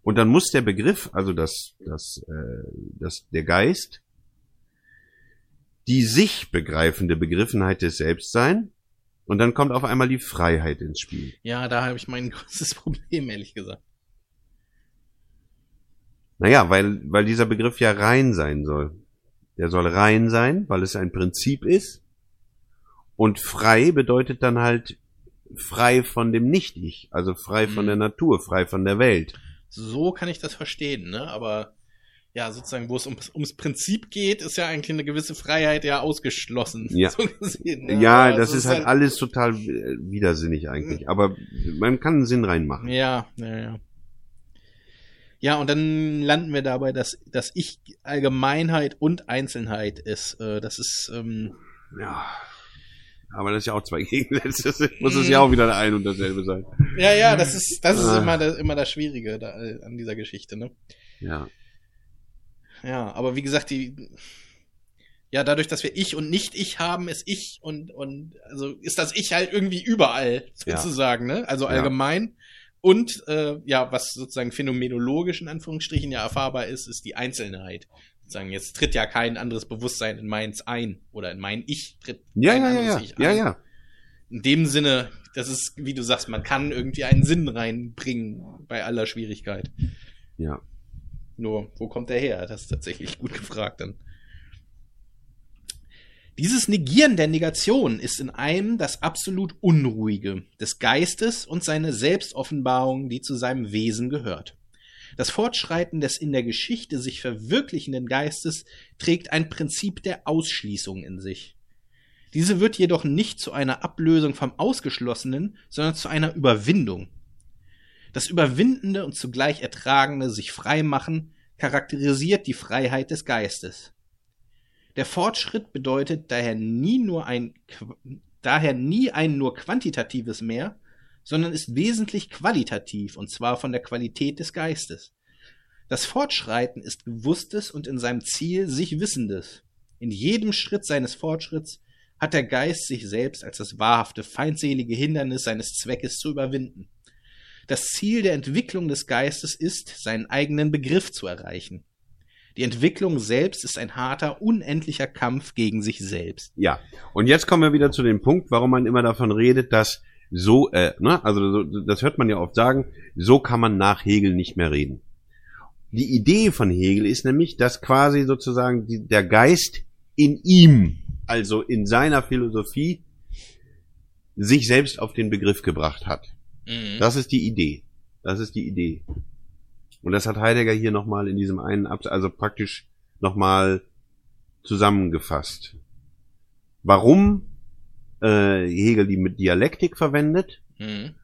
Und dann muss der Begriff, also das, das, äh, das, der Geist, die sich begreifende Begriffenheit des Selbst sein. Und dann kommt auf einmal die Freiheit ins Spiel. ja, da habe ich mein größtes Problem, ehrlich gesagt. Naja, weil, weil dieser Begriff ja rein sein soll. Der soll rein sein, weil es ein Prinzip ist. Und frei bedeutet dann halt frei von dem Nicht-Ich, also frei von Mhm. der Natur, frei von der Welt. So kann ich das verstehen, ne? Aber ja, sozusagen, wo es ums, ums Prinzip geht, ist ja eigentlich eine gewisse Freiheit ja ausgeschlossen. Ja. So gesehen, ne? Ja, Aber das es ist halt alles total äh, widersinnig eigentlich. Aber man kann einen Sinn reinmachen. Ja, ja, ja. Ja, und dann landen wir dabei, dass, dass ich Allgemeinheit und Einzelheit ist. Äh, das ist, ähm, Ja. Aber das ist ja auch zwei Gegensätze. Das muss es ja auch wieder ein und dasselbe sein. ja, ja, das ist, das ist Ah. immer, das, immer das Schwierige da, an dieser Geschichte, ne? Ja. Ja, aber wie gesagt, die, ja, dadurch, dass wir ich und nicht ich haben, ist ich und, und, also ist das Ich halt irgendwie überall, Ja. sozusagen, ne? Also Ja. Und, äh, ja, was sozusagen phänomenologisch in Anführungsstrichen ja erfahrbar ist, ist die Einzelheit. Sagen, jetzt tritt ja kein anderes Bewusstsein in meins ein oder in mein Ich tritt Ja, kein ja, ja, anderes ja, Ich ja, ein. ja. In dem Sinne, das ist, wie du sagst, man kann irgendwie einen Sinn reinbringen bei aller Schwierigkeit. Ja. Nur, wo kommt der her? Das ist tatsächlich gut gefragt dann. Dieses Negieren der Negation ist in einem das absolut Unruhige des Geistes und seine Selbstoffenbarung, die zu seinem Wesen gehört. Das Fortschreiten des in der Geschichte sich verwirklichenden Geistes trägt ein Prinzip der Ausschließung in sich. Diese wird jedoch nicht zu einer Ablösung vom Ausgeschlossenen, sondern zu einer Überwindung. Das Überwindende und zugleich Ertragende sich freimachen charakterisiert die Freiheit des Geistes. Der Fortschritt bedeutet daher nie nur ein daher nie ein nur quantitatives Mehr, sondern ist wesentlich qualitativ und zwar von der Qualität des Geistes. Das Fortschreiten ist gewusstes und in seinem Ziel sich wissendes. In jedem Schritt seines Fortschritts hat der Geist sich selbst als das wahrhafte feindselige Hindernis seines Zweckes zu überwinden. Das Ziel der Entwicklung des Geistes ist, seinen eigenen Begriff zu erreichen. Die Entwicklung selbst ist ein harter, unendlicher Kampf gegen sich selbst. Ja. Und jetzt kommen wir wieder zu dem Punkt, warum man immer davon redet, dass so, äh, ne, also so, das hört man ja oft sagen, so kann man nach Hegel nicht mehr reden. Die Idee von Hegel ist nämlich, dass quasi sozusagen die, der Geist in ihm, also in seiner Philosophie, sich selbst auf den Begriff gebracht hat. Das ist die Idee. Das ist die Idee. Und das hat Heidegger hier nochmal in diesem einen Absatz, also praktisch nochmal zusammengefasst. Warum äh, Hegel die mit Dialektik verwendet, Mhm.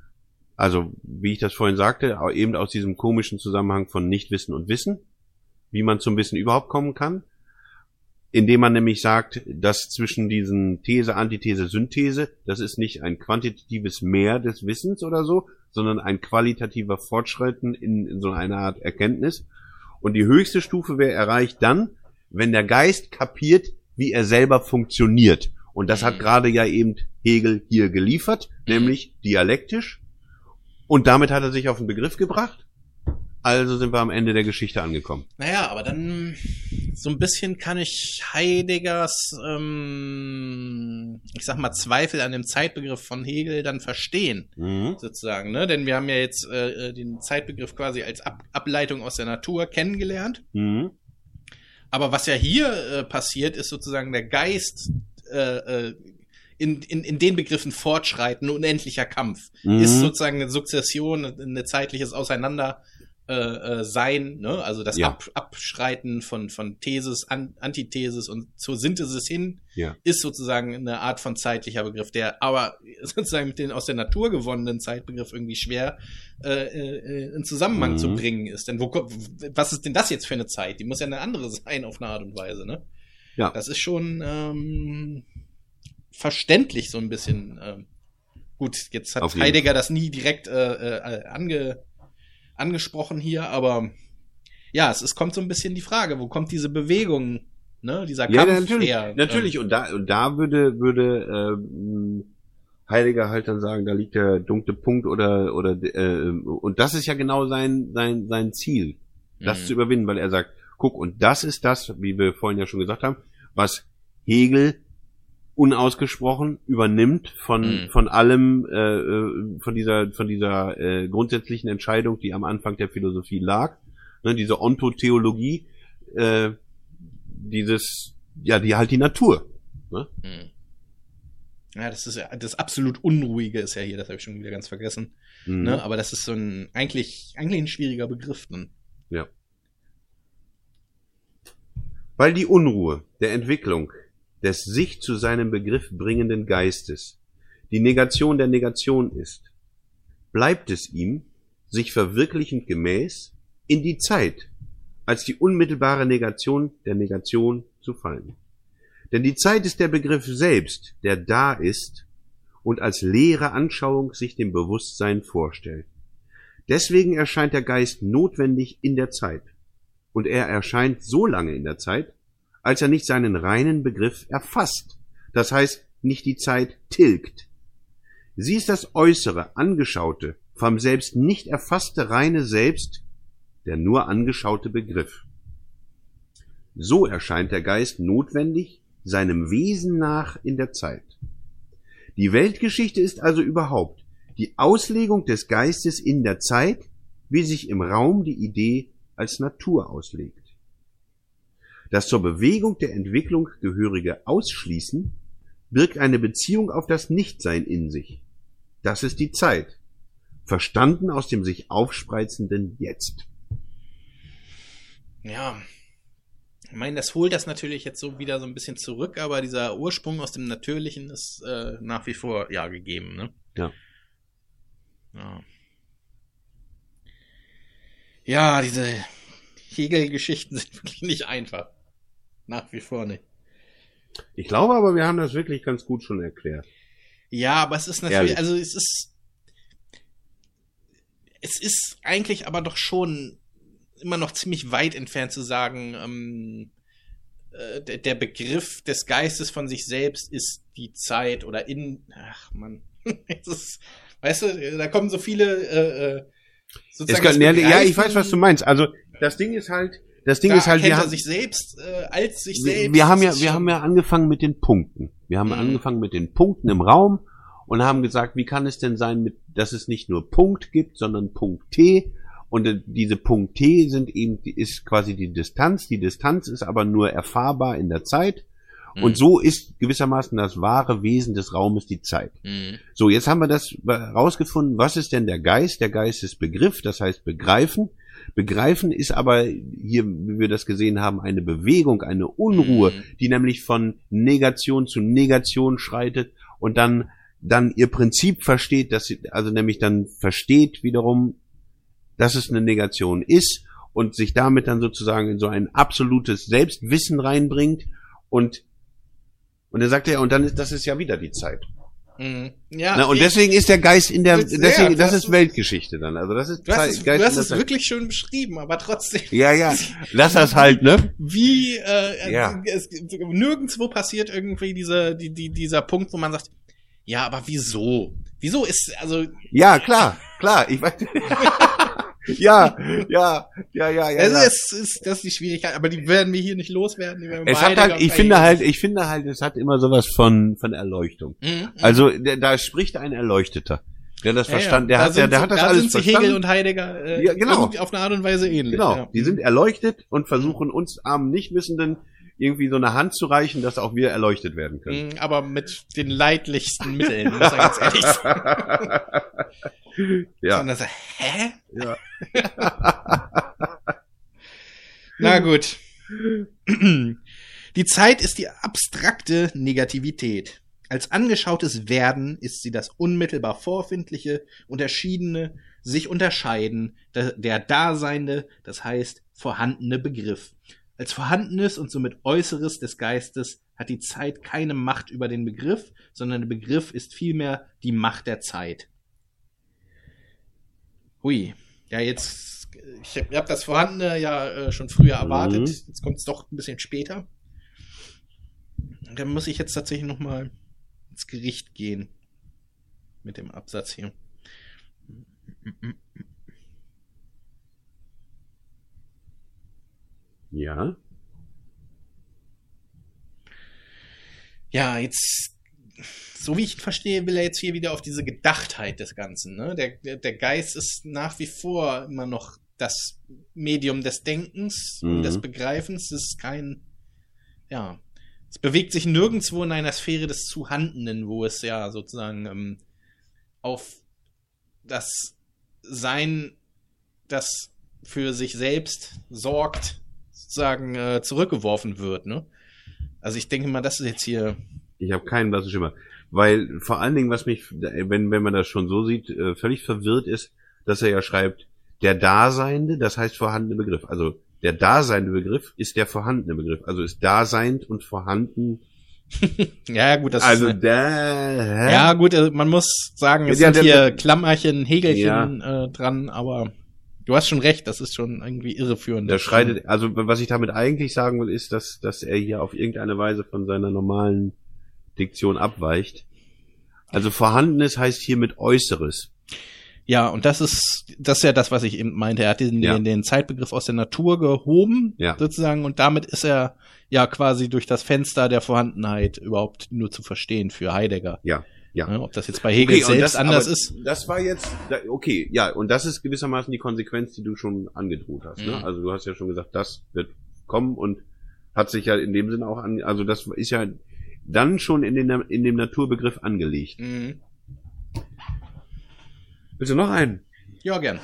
also wie ich das vorhin sagte, eben aus diesem komischen Zusammenhang von Nichtwissen und Wissen, wie man zum Wissen überhaupt kommen kann, indem man nämlich sagt, dass zwischen diesen These, Antithese, Synthese, das ist nicht ein quantitatives Mehr des Wissens oder so, sondern ein qualitativer Fortschritten in, in so einer Art Erkenntnis. Und die höchste Stufe wäre erreicht dann, wenn der Geist kapiert, wie er selber funktioniert. Und das hat Mhm. gerade ja eben Hegel hier geliefert, nämlich dialektisch. Und damit hat er sich auf den Begriff gebracht. Also sind wir am Ende der Geschichte angekommen. Naja, aber dann so ein bisschen kann ich Heideggers, ähm, ich sag mal, Zweifel an dem Zeitbegriff von Hegel dann verstehen, Mhm. sozusagen, ne? Denn wir haben ja jetzt äh, den Zeitbegriff quasi als Ab Ableitung aus der Natur kennengelernt. Mhm. Aber was ja hier äh, passiert, ist sozusagen der Geist äh, äh, in, in, in den Begriffen Fortschreiten, unendlicher Kampf. Mhm. Ist sozusagen eine Sukzession, ein zeitliches Auseinander äh, äh, sein, ne? also das Ja. Ab, Abschreiten von, von Thesis, An Antithesis und zur Synthesis hin, Ja. ist sozusagen eine Art von zeitlicher Begriff, der aber sozusagen mit den aus der Natur gewonnenen Zeitbegriff irgendwie schwer äh, äh, in Zusammenhang Mhm. zu bringen ist. Denn wo was ist denn das jetzt für eine Zeit? Die muss ja eine andere sein auf eine Art und Weise, ne? Ja. Das ist schon ähm, verständlich so ein bisschen. Ähm, gut, jetzt hat Heidegger das nie direkt äh, äh, ange, angesprochen hier, aber ja, es, es kommt so ein bisschen die Frage, wo kommt diese Bewegung, ne, dieser Ja, Kampf natürlich. her? Natürlich. Und da, und da würde, würde ähm, Heidegger halt dann sagen, da liegt der dunkle Punkt oder, oder äh, und das ist ja genau sein, sein, sein Ziel, das Mhm. zu überwinden, weil er sagt, guck, und das ist das, wie wir vorhin ja schon gesagt haben, was Hegel unausgesprochen übernimmt von Mhm. von allem äh, äh, von dieser von dieser äh, grundsätzlichen Entscheidung, die am Anfang der Philosophie lag, ne, diese Ontotheologie, äh, dieses ja die halt die Natur. Ne? Hm. Ja, das ist ja das absolut Unruhige ist ja hier, das habe ich schon wieder ganz vergessen. Mhm. Ne? Aber das ist so ein eigentlich eigentlich ein schwieriger Begriff dann. Ja. Weil die Unruhe der Entwicklung des sich zu seinem Begriff bringenden Geistes die Negation der Negation ist, bleibt es ihm, sich verwirklichend gemäß, in die Zeit als die unmittelbare Negation der Negation zu fallen. Denn die Zeit ist der Begriff selbst, der da ist und als leere Anschauung sich dem Bewusstsein vorstellt. Deswegen erscheint der Geist notwendig in der Zeit. Und er erscheint so lange in der Zeit, als er nicht seinen reinen Begriff erfasst, das heißt nicht die Zeit tilgt. Sie ist das äußere, angeschaute, vom Selbst nicht erfasste reine Selbst, der nur angeschaute Begriff. So erscheint der Geist notwendig, seinem Wesen nach in der Zeit. Die Weltgeschichte ist also überhaupt die Auslegung des Geistes in der Zeit, wie sich im Raum die Idee als Natur auslegt. Das zur Bewegung der Entwicklung gehörige Ausschließen birgt eine Beziehung auf das Nichtsein in sich. Das ist die Zeit, verstanden aus dem sich aufspreizenden Jetzt. Ja. Ich meine, das holt das natürlich jetzt so wieder so ein bisschen zurück, aber dieser Ursprung aus dem Natürlichen ist äh, nach wie vor ja gegeben, ne? Ja. Ja. Ja, diese Hegel-Geschichten sind wirklich nicht einfach. Nach wie vor nicht. Ich glaube aber, wir haben das wirklich ganz gut schon erklärt. Ja, aber es ist natürlich, Ehrlich. also es ist, es ist eigentlich aber doch schon immer noch ziemlich weit entfernt zu sagen, ähm, äh, der, der Begriff des Geistes von sich selbst ist die Zeit oder in, ach man, es ist, weißt du, da kommen so viele, äh, äh, sozusagen kann, ja, ich weiß, was du meinst. Also das Ding ist halt, das Ding da ist halt, wir haben, sich selbst äh, als sich selbst. wir haben ja, wir haben ja angefangen mit den Punkten. Wir haben Mhm. angefangen mit den Punkten im Raum und haben gesagt, wie kann es denn sein, mit, dass es nicht nur Punkt gibt, sondern Punkt T. Und äh, diese Punkt T sind eben, ist quasi die Distanz. Die Distanz ist aber nur erfahrbar in der Zeit. Mhm. Und so ist gewissermaßen das wahre Wesen des Raumes die Zeit. Mhm. So, jetzt haben wir das herausgefunden. Was ist denn der Geist? Der Geist ist Begriff, das heißt begreifen. Begreifen ist aber hier, wie wir das gesehen haben, eine Bewegung, eine Unruhe, Mhm. die nämlich von Negation zu Negation schreitet und dann, dann ihr Prinzip versteht, dass sie, also nämlich dann versteht wiederum, dass es eine Negation ist und sich damit dann sozusagen in so ein absolutes Selbstwissen reinbringt und und er sagt ja, und dann ist das ist ja wieder die Zeit. Mhm. Ja, Na, und ich- deswegen ist der Geist in der, Sehr, deswegen, das das ist Weltgeschichte dann. Also das ist Du hast es, Geist du hast es wirklich schön beschrieben, aber trotzdem, Ja, ja. Lass das halt, ne? wie äh, Ja. es, nirgendwo passiert irgendwie dieser die, die, dieser Punkt, wo man sagt, ja, aber wieso? Wieso ist also Ja, klar, klar. Ich weiß. ja, ja, ja, ja, ja. es ja. ist, ist das ist die Schwierigkeit, aber die werden wir hier nicht loswerden. Die werden Es hat halt, ich finde halt, ich finde halt, es hat immer sowas von, von Erleuchtung. Mhm, mhm. Also, der, da spricht ein Erleuchteter. Der das Ja, verstanden, der Da hat, der, sind der sie- hat das da alles sind sie verstanden. Hegel und Heidegger äh, Ja, genau. auf eine Art und Weise ähnlich. Genau, ja. die sind erleuchtet und versuchen uns armen Nichtwissenden irgendwie so eine Hand zu reichen, dass auch wir erleuchtet werden können. Mhm, aber mit den leidlichsten Mitteln, muss man ganz ehrlich sagen. ja, Sondern so, hä? ja. Na gut. Die Zeit ist die abstrakte Negativität. Als angeschautes Werden ist sie das unmittelbar Vorfindliche, Unterschiedene, sich unterscheiden, der, der Daseinende, das heißt vorhandene Begriff. Als Vorhandenes und somit Äußeres des Geistes hat die Zeit keine Macht über den Begriff, sondern der Begriff ist vielmehr die Macht der Zeit. Hui. Ja, jetzt, ich habe hab das Vorhandene ja äh, schon früher erwartet. Mhm. Jetzt kommt es doch ein bisschen später. Dann muss ich jetzt tatsächlich noch mal ins Gericht gehen mit dem Absatz hier. Ja. Ja, jetzt, so wie ich verstehe, will er jetzt hier wieder auf diese Gedachtheit des Ganzen. Ne? Der, der, Geist ist nach wie vor immer noch das Medium des Denkens und Mhm. des Begreifens. Es ist kein, ja, es bewegt sich nirgendwo in einer Sphäre des Zuhandenen, wo es ja sozusagen ähm, auf das Sein, das für sich selbst sorgt, sozusagen äh, zurückgeworfen wird. Ne? Also ich denke mal, das ist jetzt hier. Ich habe keinen blassen Schimmer. Weil vor allen Dingen, was mich, wenn, wenn man das schon so sieht, äh, völlig verwirrt ist, dass er ja schreibt, der Daseinende, das heißt vorhandene Begriff. Also der daseinende Begriff ist der vorhandene Begriff. Also ist daseind und vorhanden. Ja, gut, das also ist. Da. ja, gut, also man muss sagen, es Ja, sind der- hier Klammerchen, Hägelchen äh, dran, aber du hast schon recht, das ist schon irgendwie irreführend. Der schreitet, also was ich damit eigentlich sagen will, ist, dass, dass er hier auf irgendeine Weise von seiner normalen Diktion abweicht. Also vorhandenes heißt hier mit Äußeres. Ja, und das ist, das ist ja das, was ich eben meinte. Er hat den, Ja. den, den Zeitbegriff aus der Natur gehoben, Ja. sozusagen, und damit ist er ja quasi durch das Fenster der Vorhandenheit überhaupt nur zu verstehen für Heidegger. Ja, ja. Ne, ob das jetzt bei Hegel und selbst anders aber ist. Das war jetzt, okay, ja, und das ist gewissermaßen die Konsequenz, die du schon angedroht hast. Mhm. Ne? Also du hast ja schon gesagt, das wird kommen und hat sich ja in dem Sinne auch an, also das ist ja dann schon in, den, in dem Naturbegriff angelegt. Mhm. Willst du noch einen? Ja, gern.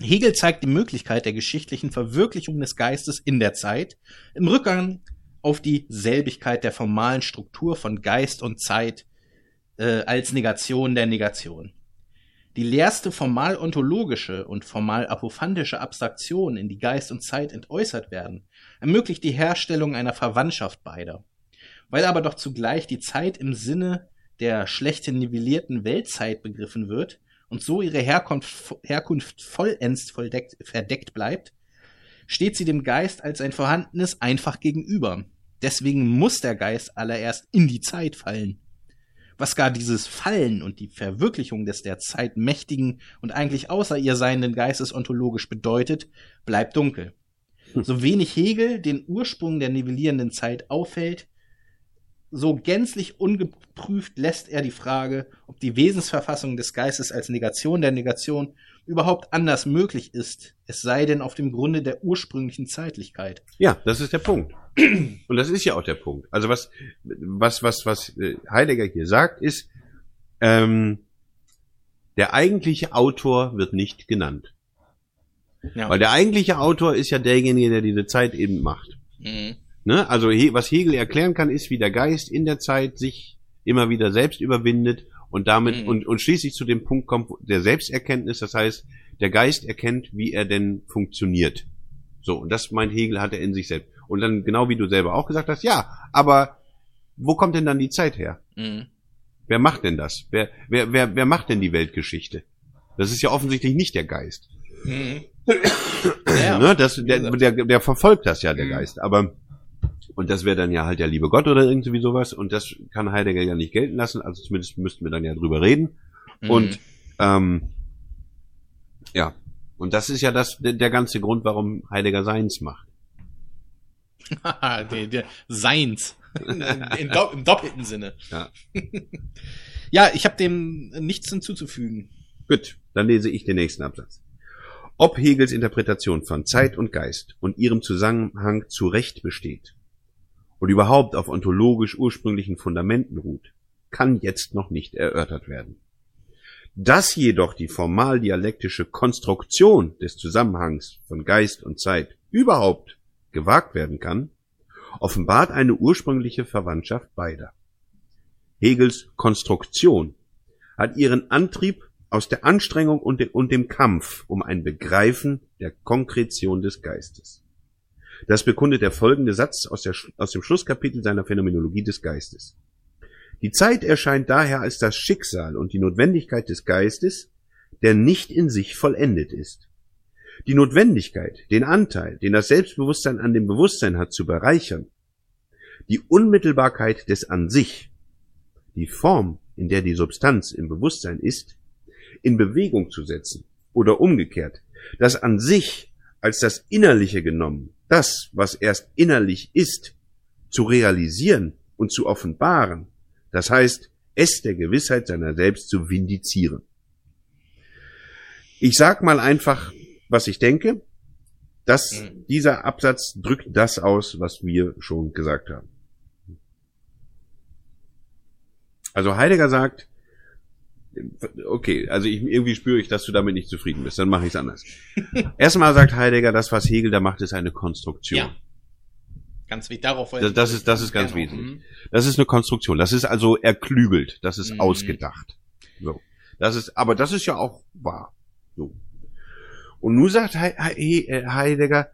Hegel zeigt die Möglichkeit der geschichtlichen Verwirklichung des Geistes in der Zeit im Rückgang auf die Selbigkeit der formalen Struktur von Geist und Zeit äh, als Negation der Negation. Die leerste formal-ontologische und formal-apophantische Abstraktion, in die Geist und Zeit entäußert werden, ermöglicht die Herstellung einer Verwandtschaft beider. Weil aber doch zugleich die Zeit im Sinne der schlechten nivellierten Weltzeit begriffen wird und so ihre Herkunft, Herkunft vollends verdeckt bleibt, steht sie dem Geist als ein vorhandenes einfach gegenüber. Deswegen muss der Geist allererst in die Zeit fallen. Was gar dieses Fallen und die Verwirklichung des der Zeit mächtigen und eigentlich außer ihr seienden Geistes ontologisch bedeutet, bleibt dunkel. So wenig Hegel den Ursprung der nivellierenden Zeit auffällt, so gänzlich ungeprüft lässt er die Frage, ob die Wesensverfassung des Geistes als Negation der Negation überhaupt anders möglich ist, es sei denn auf dem Grunde der ursprünglichen Zeitlichkeit. Ja, das ist der Punkt. Und das ist ja auch der Punkt. Also was, was, was, was äh, Heidegger hier sagt, ist, ähm, der eigentliche Autor wird nicht genannt. Ja. Weil der eigentliche Autor ist ja derjenige, der diese Zeit eben macht. Mhm. Ne? Also was Hegel erklären kann, ist, wie der Geist in der Zeit sich immer wieder selbst überwindet und damit Mhm. und, und schließlich zu dem Punkt kommt der Selbsterkenntnis. Das heißt, der Geist erkennt, wie er denn funktioniert. So, und das meint Hegel, hat er in sich selbst. Und dann, genau wie du selber auch gesagt hast, ja, aber wo kommt denn dann die Zeit her? Mhm. Wer macht denn das? Wer, wer, wer, wer macht denn die Weltgeschichte? Das ist ja offensichtlich nicht der Geist. Mhm. Ja. Ne? Das, der, der, der verfolgt das ja, der Mhm. Geist. Aber und das wäre dann ja halt der liebe Gott oder irgendwie sowas. Und das kann Heidegger ja nicht gelten lassen. Also zumindest müssten wir dann ja drüber reden. Mhm. Und ähm, ja, und das ist ja das der, der ganze Grund, warum Heidegger seins macht. Haha, der, der Seins. In, do, Im doppelten Sinne. Ja. ja, ich habe dem nichts hinzuzufügen. Gut, dann lese ich den nächsten Absatz. Ob Hegels Interpretation von Zeit und Geist und ihrem Zusammenhang zu Recht besteht und überhaupt auf ontologisch ursprünglichen Fundamenten ruht, kann jetzt noch nicht erörtert werden. Dass jedoch die formal dialektische Konstruktion des Zusammenhangs von Geist und Zeit überhaupt gewagt werden kann, offenbart eine ursprüngliche Verwandtschaft beider. Hegels Konstruktion hat ihren Antrieb aus der Anstrengung und, de und dem Kampf um ein Begreifen der Konkretion des Geistes. Das bekundet der folgende Satz aus, der, aus dem Schlusskapitel seiner Phänomenologie des Geistes. Die Zeit erscheint daher als das Schicksal und die Notwendigkeit des Geistes, der nicht in sich vollendet ist. Die Notwendigkeit, den Anteil, den das Selbstbewusstsein an dem Bewusstsein hat, zu bereichern, die Unmittelbarkeit des An sich, die Form, in der die Substanz im Bewusstsein ist, in Bewegung zu setzen oder umgekehrt, das an sich als das Innerliche genommen, das, was erst innerlich ist, zu realisieren und zu offenbaren, das heißt, es der Gewissheit seiner selbst zu vindizieren. Ich sag mal einfach, was ich denke, dass Mhm. dieser Absatz drückt das aus, was wir schon gesagt haben. Also Heidegger sagt, okay, also ich, irgendwie spüre ich, dass du damit nicht zufrieden bist, dann mache ich es anders. Erstmal sagt Heidegger, das, was Hegel da macht, ist eine Konstruktion. Ja. Ganz wichtig. Darauf Das, das ist, das ist ganz Genau. wesentlich. Mhm. Das ist eine Konstruktion. Das ist also erklügelt. Das ist Mhm. ausgedacht. So. Das ist, aber das ist ja auch wahr. So. Und nun sagt äh, Heidegger,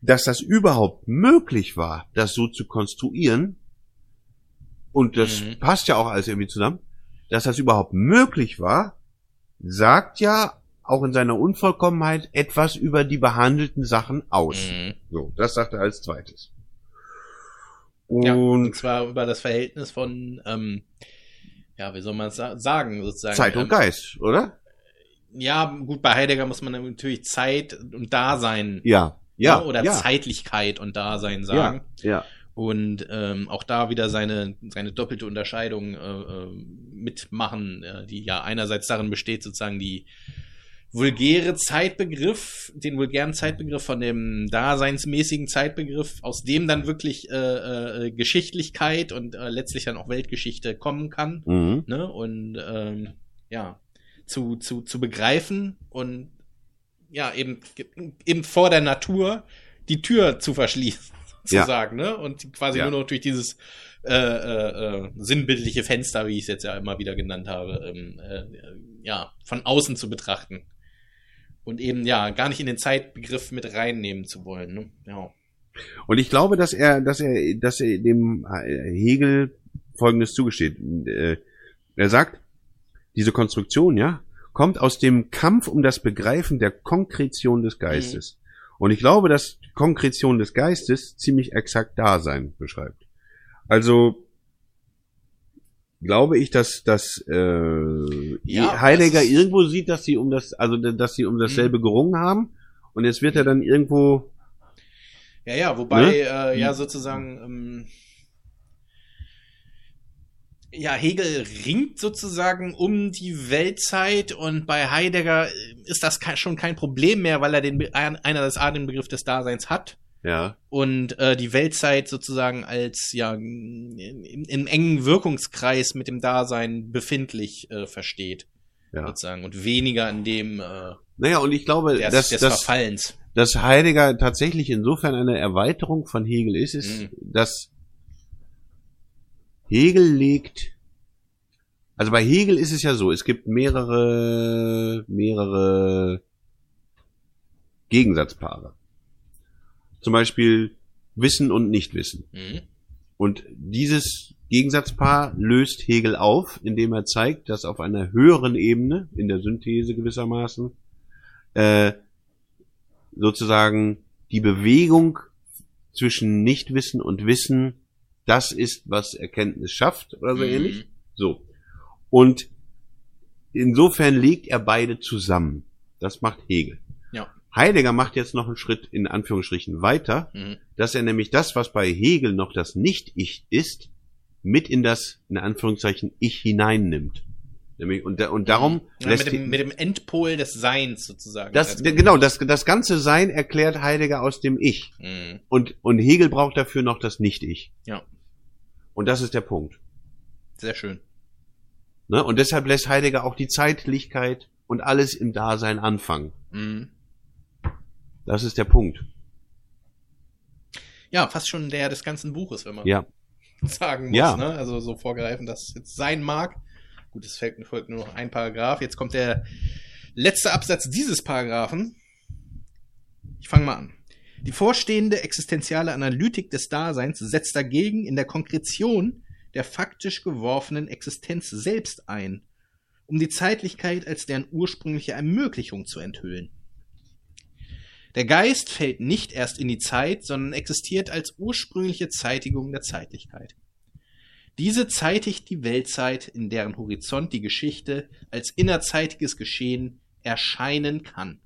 dass das überhaupt möglich war, das so zu konstruieren. Und das Mhm. passt ja auch alles irgendwie zusammen. Dass das überhaupt möglich war, sagt ja auch in seiner Unvollkommenheit etwas über die behandelten Sachen aus. Mhm. So, das sagt er als zweites. Ja, Und und zwar über das Verhältnis von ähm, ja, wie soll man es sa sagen, sozusagen. Zeit und ähm, Geist, oder? Ja, gut, bei Heidegger muss man natürlich Zeit und Dasein Ja. Ja. ne, oder ja, Zeitlichkeit und Dasein sagen. ja. Und ähm, auch da wieder seine, seine doppelte Unterscheidung äh, äh, mitmachen, äh, die ja einerseits darin besteht, sozusagen die vulgäre Zeitbegriff, den vulgären Zeitbegriff von dem daseinsmäßigen Zeitbegriff, aus dem dann wirklich äh, äh, Geschichtlichkeit und äh, letztlich dann auch Weltgeschichte kommen kann. Mhm. Ne? Und ähm, ja, zu, zu, zu begreifen und ja, eben, eben vor der Natur die Tür zu verschließen, Ja. sozusagen, ne? Und quasi Ja. nur noch durch dieses äh, äh, äh, sinnbildliche Fenster, wie ich es jetzt ja immer wieder genannt habe, ähm, äh, ja, von außen zu betrachten. Und eben, ja, gar nicht in den Zeitbegriff mit reinnehmen zu wollen, ne? Ja. Und ich glaube, dass er, dass er, dass er dem äh, Hegel Folgendes zugesteht. Äh, Er sagt, diese Konstruktion, ja, kommt aus dem Kampf um das Begreifen der Konkretion des Geistes. Und ich glaube, dass Konkretion des Geistes ziemlich exakt Dasein beschreibt. Also glaube ich, dass, dass äh, Ja, Heidegger das irgendwo sieht, dass sie um das, also dass sie um dasselbe gerungen haben. Und jetzt wird er dann irgendwo Ja, ja, wobei Ne? äh, ja sozusagen ähm, ja Hegel ringt sozusagen um die Weltzeit und bei Heidegger äh, ist das schon kein Problem mehr, weil er den einerseits A den Begriff des Daseins hat ja, und äh, die Weltzeit sozusagen als ja im, im engen Wirkungskreis mit dem Dasein befindlich äh, versteht ja. sozusagen und weniger in dem äh, Naja, und ich glaube, des, dass, des dass, Verfallens. dass Heidegger tatsächlich insofern eine Erweiterung von Hegel ist, ist, Mhm. dass Hegel legt, also bei Hegel ist es ja so, es gibt mehrere, mehrere Gegensatzpaare. Zum Beispiel Wissen und Nichtwissen. Mhm. Und dieses Gegensatzpaar löst Hegel auf, indem er zeigt, dass auf einer höheren Ebene, in der Synthese gewissermaßen, äh, sozusagen die Bewegung zwischen Nichtwissen und Wissen das ist, was Erkenntnis schafft oder so Mhm. ähnlich. So. Und insofern legt er beide zusammen. Das macht Hegel. Ja. Heidegger macht jetzt noch einen Schritt in Anführungsstrichen weiter, Mhm. dass er nämlich das, was bei Hegel noch das Nicht-Ich ist, mit in das, in Anführungszeichen, Ich hineinnimmt. Nämlich, und, und darum Ja, lässt mit, dem, mit dem Endpol des Seins sozusagen. das, Also- genau, das, das ganze Sein erklärt Heidegger aus dem Ich. Mhm. Und, und Hegel braucht dafür noch das Nicht-Ich. Ja, Und das ist der Punkt. sehr schön. Ne? Und deshalb lässt Heidegger auch die Zeitlichkeit und alles im Dasein anfangen. Mhm. Das ist der Punkt. Ja, fast schon der des ganzen Buches, wenn man Ja. sagen muss. Ja. Ne? Also so vorgreifen, dass es jetzt sein mag. Gut, es folgt, folgt nur noch ein Paragraph. Jetzt kommt der letzte Absatz dieses Paragraphen. Ich fange mal an. Die vorstehende existenziale Analytik des Daseins setzt dagegen in der Konkretion der faktisch geworfenen Existenz selbst ein, um die Zeitlichkeit als deren ursprüngliche Ermöglichung zu enthüllen. Der Geist fällt nicht erst in die Zeit, sondern existiert als ursprüngliche Zeitigung der Zeitlichkeit. Diese zeitigt die Weltzeit, in deren Horizont die Geschichte als innerzeitiges Geschehen erscheinen kann.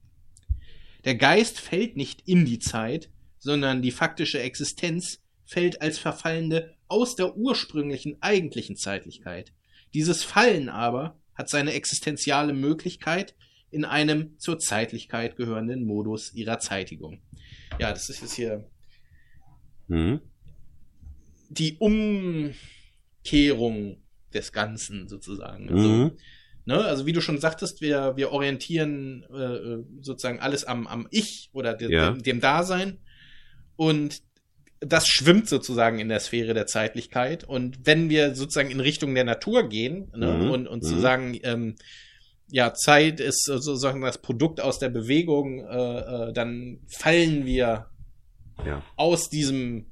Der Geist fällt nicht in die Zeit, sondern die faktische Existenz fällt als Verfallende aus der ursprünglichen eigentlichen Zeitlichkeit. Dieses Fallen aber hat seine existenziale Möglichkeit in einem zur Zeitlichkeit gehörenden Modus ihrer Zeitigung. Ja, das ist jetzt hier Mhm. die Umkehrung des Ganzen sozusagen. Also, Mhm. Ne, also wie du schon sagtest, wir, wir orientieren äh, sozusagen alles am, am Ich oder de, Ja. dem, dem Dasein und das schwimmt sozusagen in der Sphäre der Zeitlichkeit. Und wenn wir sozusagen in Richtung der Natur gehen ne, Mhm. und, und zu Mhm. sagen, ähm, ja, Zeit ist sozusagen das Produkt aus der Bewegung, äh, äh, dann fallen wir Ja. aus diesem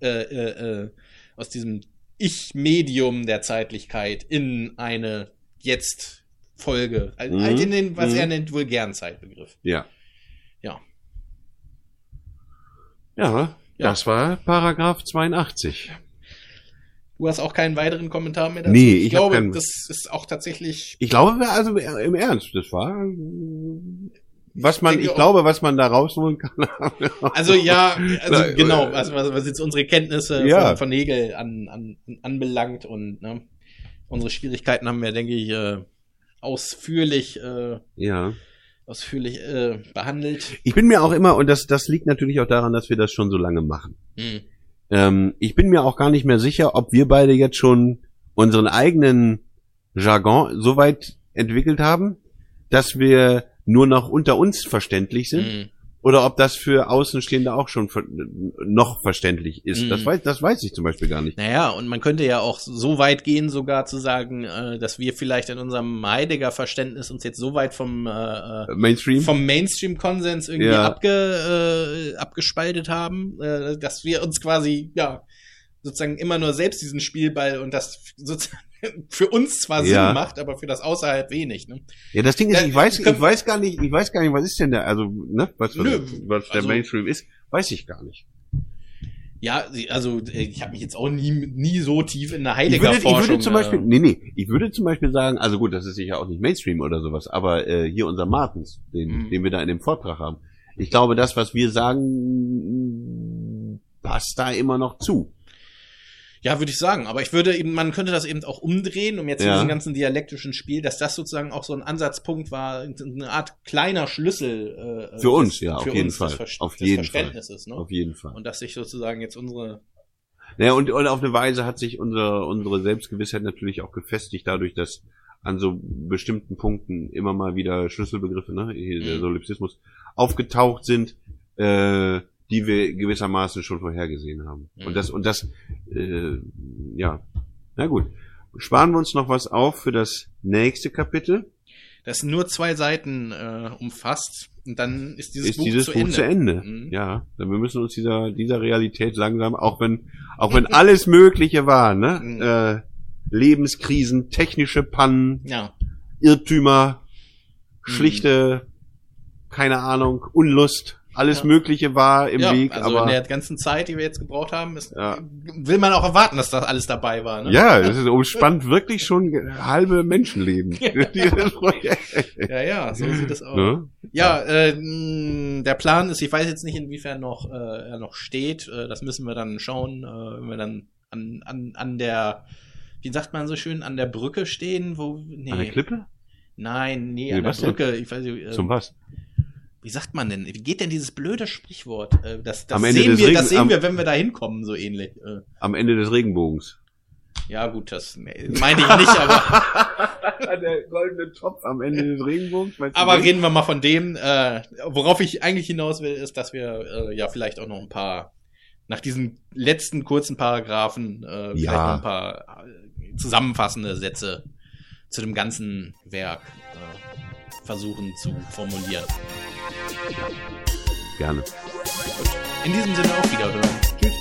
äh, äh, äh, aus diesem Ich-Medium der Zeitlichkeit in eine jetzt Folge, Mhm. halt in den, was Mhm. er nennt, vulgären Zeitbegriff. Ja. Ja. Ja, das war Paragraph 82. Du hast auch keinen weiteren Kommentar mehr dazu. Nee, ich, ich glaube, keinen- das ist auch tatsächlich. Ich glaube, also im Ernst, das war was man, ich auch- glaube, was man da rausholen kann. Also ja, also Na, genau, äh, was, was, jetzt unsere Kenntnisse Ja. von, von Nägel an, an, anbelangt und ne, unsere Schwierigkeiten haben wir, denke ich, äh, ausführlich, äh, ja. ausführlich äh, behandelt. Ich bin mir auch immer, und das, das liegt natürlich auch daran, dass wir das schon so lange machen. Hm. Ähm, ich bin mir auch gar nicht mehr sicher, ob wir beide jetzt schon unseren eigenen Jargon so weit entwickelt haben, dass wir nur noch unter uns verständlich sind, Hm. Oder ob das für Außenstehende auch schon noch verständlich ist. Mhm. Das weiß, das weiß ich zum Beispiel gar nicht. Naja, und man könnte ja auch so weit gehen, sogar zu sagen, äh, dass wir vielleicht in unserem Heidegger-Verständnis uns jetzt so weit vom, äh, äh, Mainstream? vom Mainstream-Konsens irgendwie Ja. abge, äh, abgespaltet haben, äh, dass wir uns quasi, ja, sozusagen immer nur selbst diesen Spielball und das sozusagen für uns zwar Ja. Sinn macht, aber für das außerhalb wenig. Ne? Ja, das Ding ist, ich weiß, ich weiß gar nicht, ich weiß gar nicht, was ist denn da, also, ne, was, was, Nö, was der also- Mainstream ist, weiß ich gar nicht. Ja, also äh, ich habe mich jetzt auch nie, nie so tief in der Ich würde, ich Heidegger-Forschung. würde zum Beispiel, äh, nee, nee, ich würde zum Beispiel sagen, also gut, das ist sicher auch nicht Mainstream oder sowas, aber äh, hier unser Martens, den, Mhm. den wir da in dem Vortrag haben. Ich glaube, das, was wir sagen, passt da immer noch zu. Ja, würde ich sagen. Aber ich würde eben, man könnte das eben auch umdrehen, um jetzt in Ja. diesem ganzen dialektischen Spiel, dass das sozusagen auch so ein Ansatzpunkt war, eine Art kleiner Schlüssel äh, Für uns, des- ja, auf jeden Fall. Auf jeden Ne? Auf jeden Fall. Und dass sich sozusagen jetzt unsere Naja, und, und auf eine Weise hat sich unsere, unsere Selbstgewissheit natürlich auch gefestigt, dadurch, dass an so bestimmten Punkten immer mal wieder Schlüsselbegriffe, ne, der Mhm. Solipsismus, aufgetaucht sind, äh, die wir gewissermaßen schon vorhergesehen haben. Mhm. Und das, und das, äh, ja, na gut. Sparen wir uns noch was auf für das nächste Kapitel. das nur zwei Seiten äh, umfasst und dann ist dieses ist Buch dieses zu Buch Ende. zu Ende. Mhm. Ja, dann wir müssen uns dieser, dieser Realität langsam, auch wenn, auch wenn alles Mögliche war, ne, Mhm. äh, Lebenskrisen, technische Pannen, Ja, Irrtümer, Mhm. schlichte, keine Ahnung, Unlust, alles Ja. Mögliche war im ja Weg, also aber in der ganzen Zeit, die wir jetzt gebraucht haben, ist, Ja. will man auch erwarten, dass das alles dabei war. Ne? ja, es ist umspannt wirklich schon halbe Menschenleben. Ja, ja, so sieht es aus. Ne? Ja, äh, der Plan ist, ich weiß jetzt nicht, inwiefern noch äh, er noch steht. Äh, das müssen wir dann schauen, äh, wenn wir dann an, an, an der, wie sagt man so schön, an der Brücke stehen, wo. Nee, An der Klippe? Nein, nee, Nee, an der denn? Brücke. Ich weiß nicht, äh, Zum was? Wie sagt man denn? Wie geht denn dieses blöde Sprichwort? Äh, das das Am Ende sehen des wir, Regen- das sehen wir, wenn wir da hinkommen, so ähnlich. Äh, Am Ende des Regenbogens. ja, gut, das meine ich nicht, aber, der goldene Topf am Ende des Regenbogens. aber den? reden wir mal von dem. Äh, worauf ich eigentlich hinaus will, ist, dass wir äh, ja vielleicht auch noch ein paar, nach diesen letzten kurzen Paragraphen, äh, vielleicht Ja. noch ein paar äh, zusammenfassende Sätze zu dem ganzen Werk versuchen zu formulieren. Gerne. In diesem Sinne auf Wiederhören. Tschüss.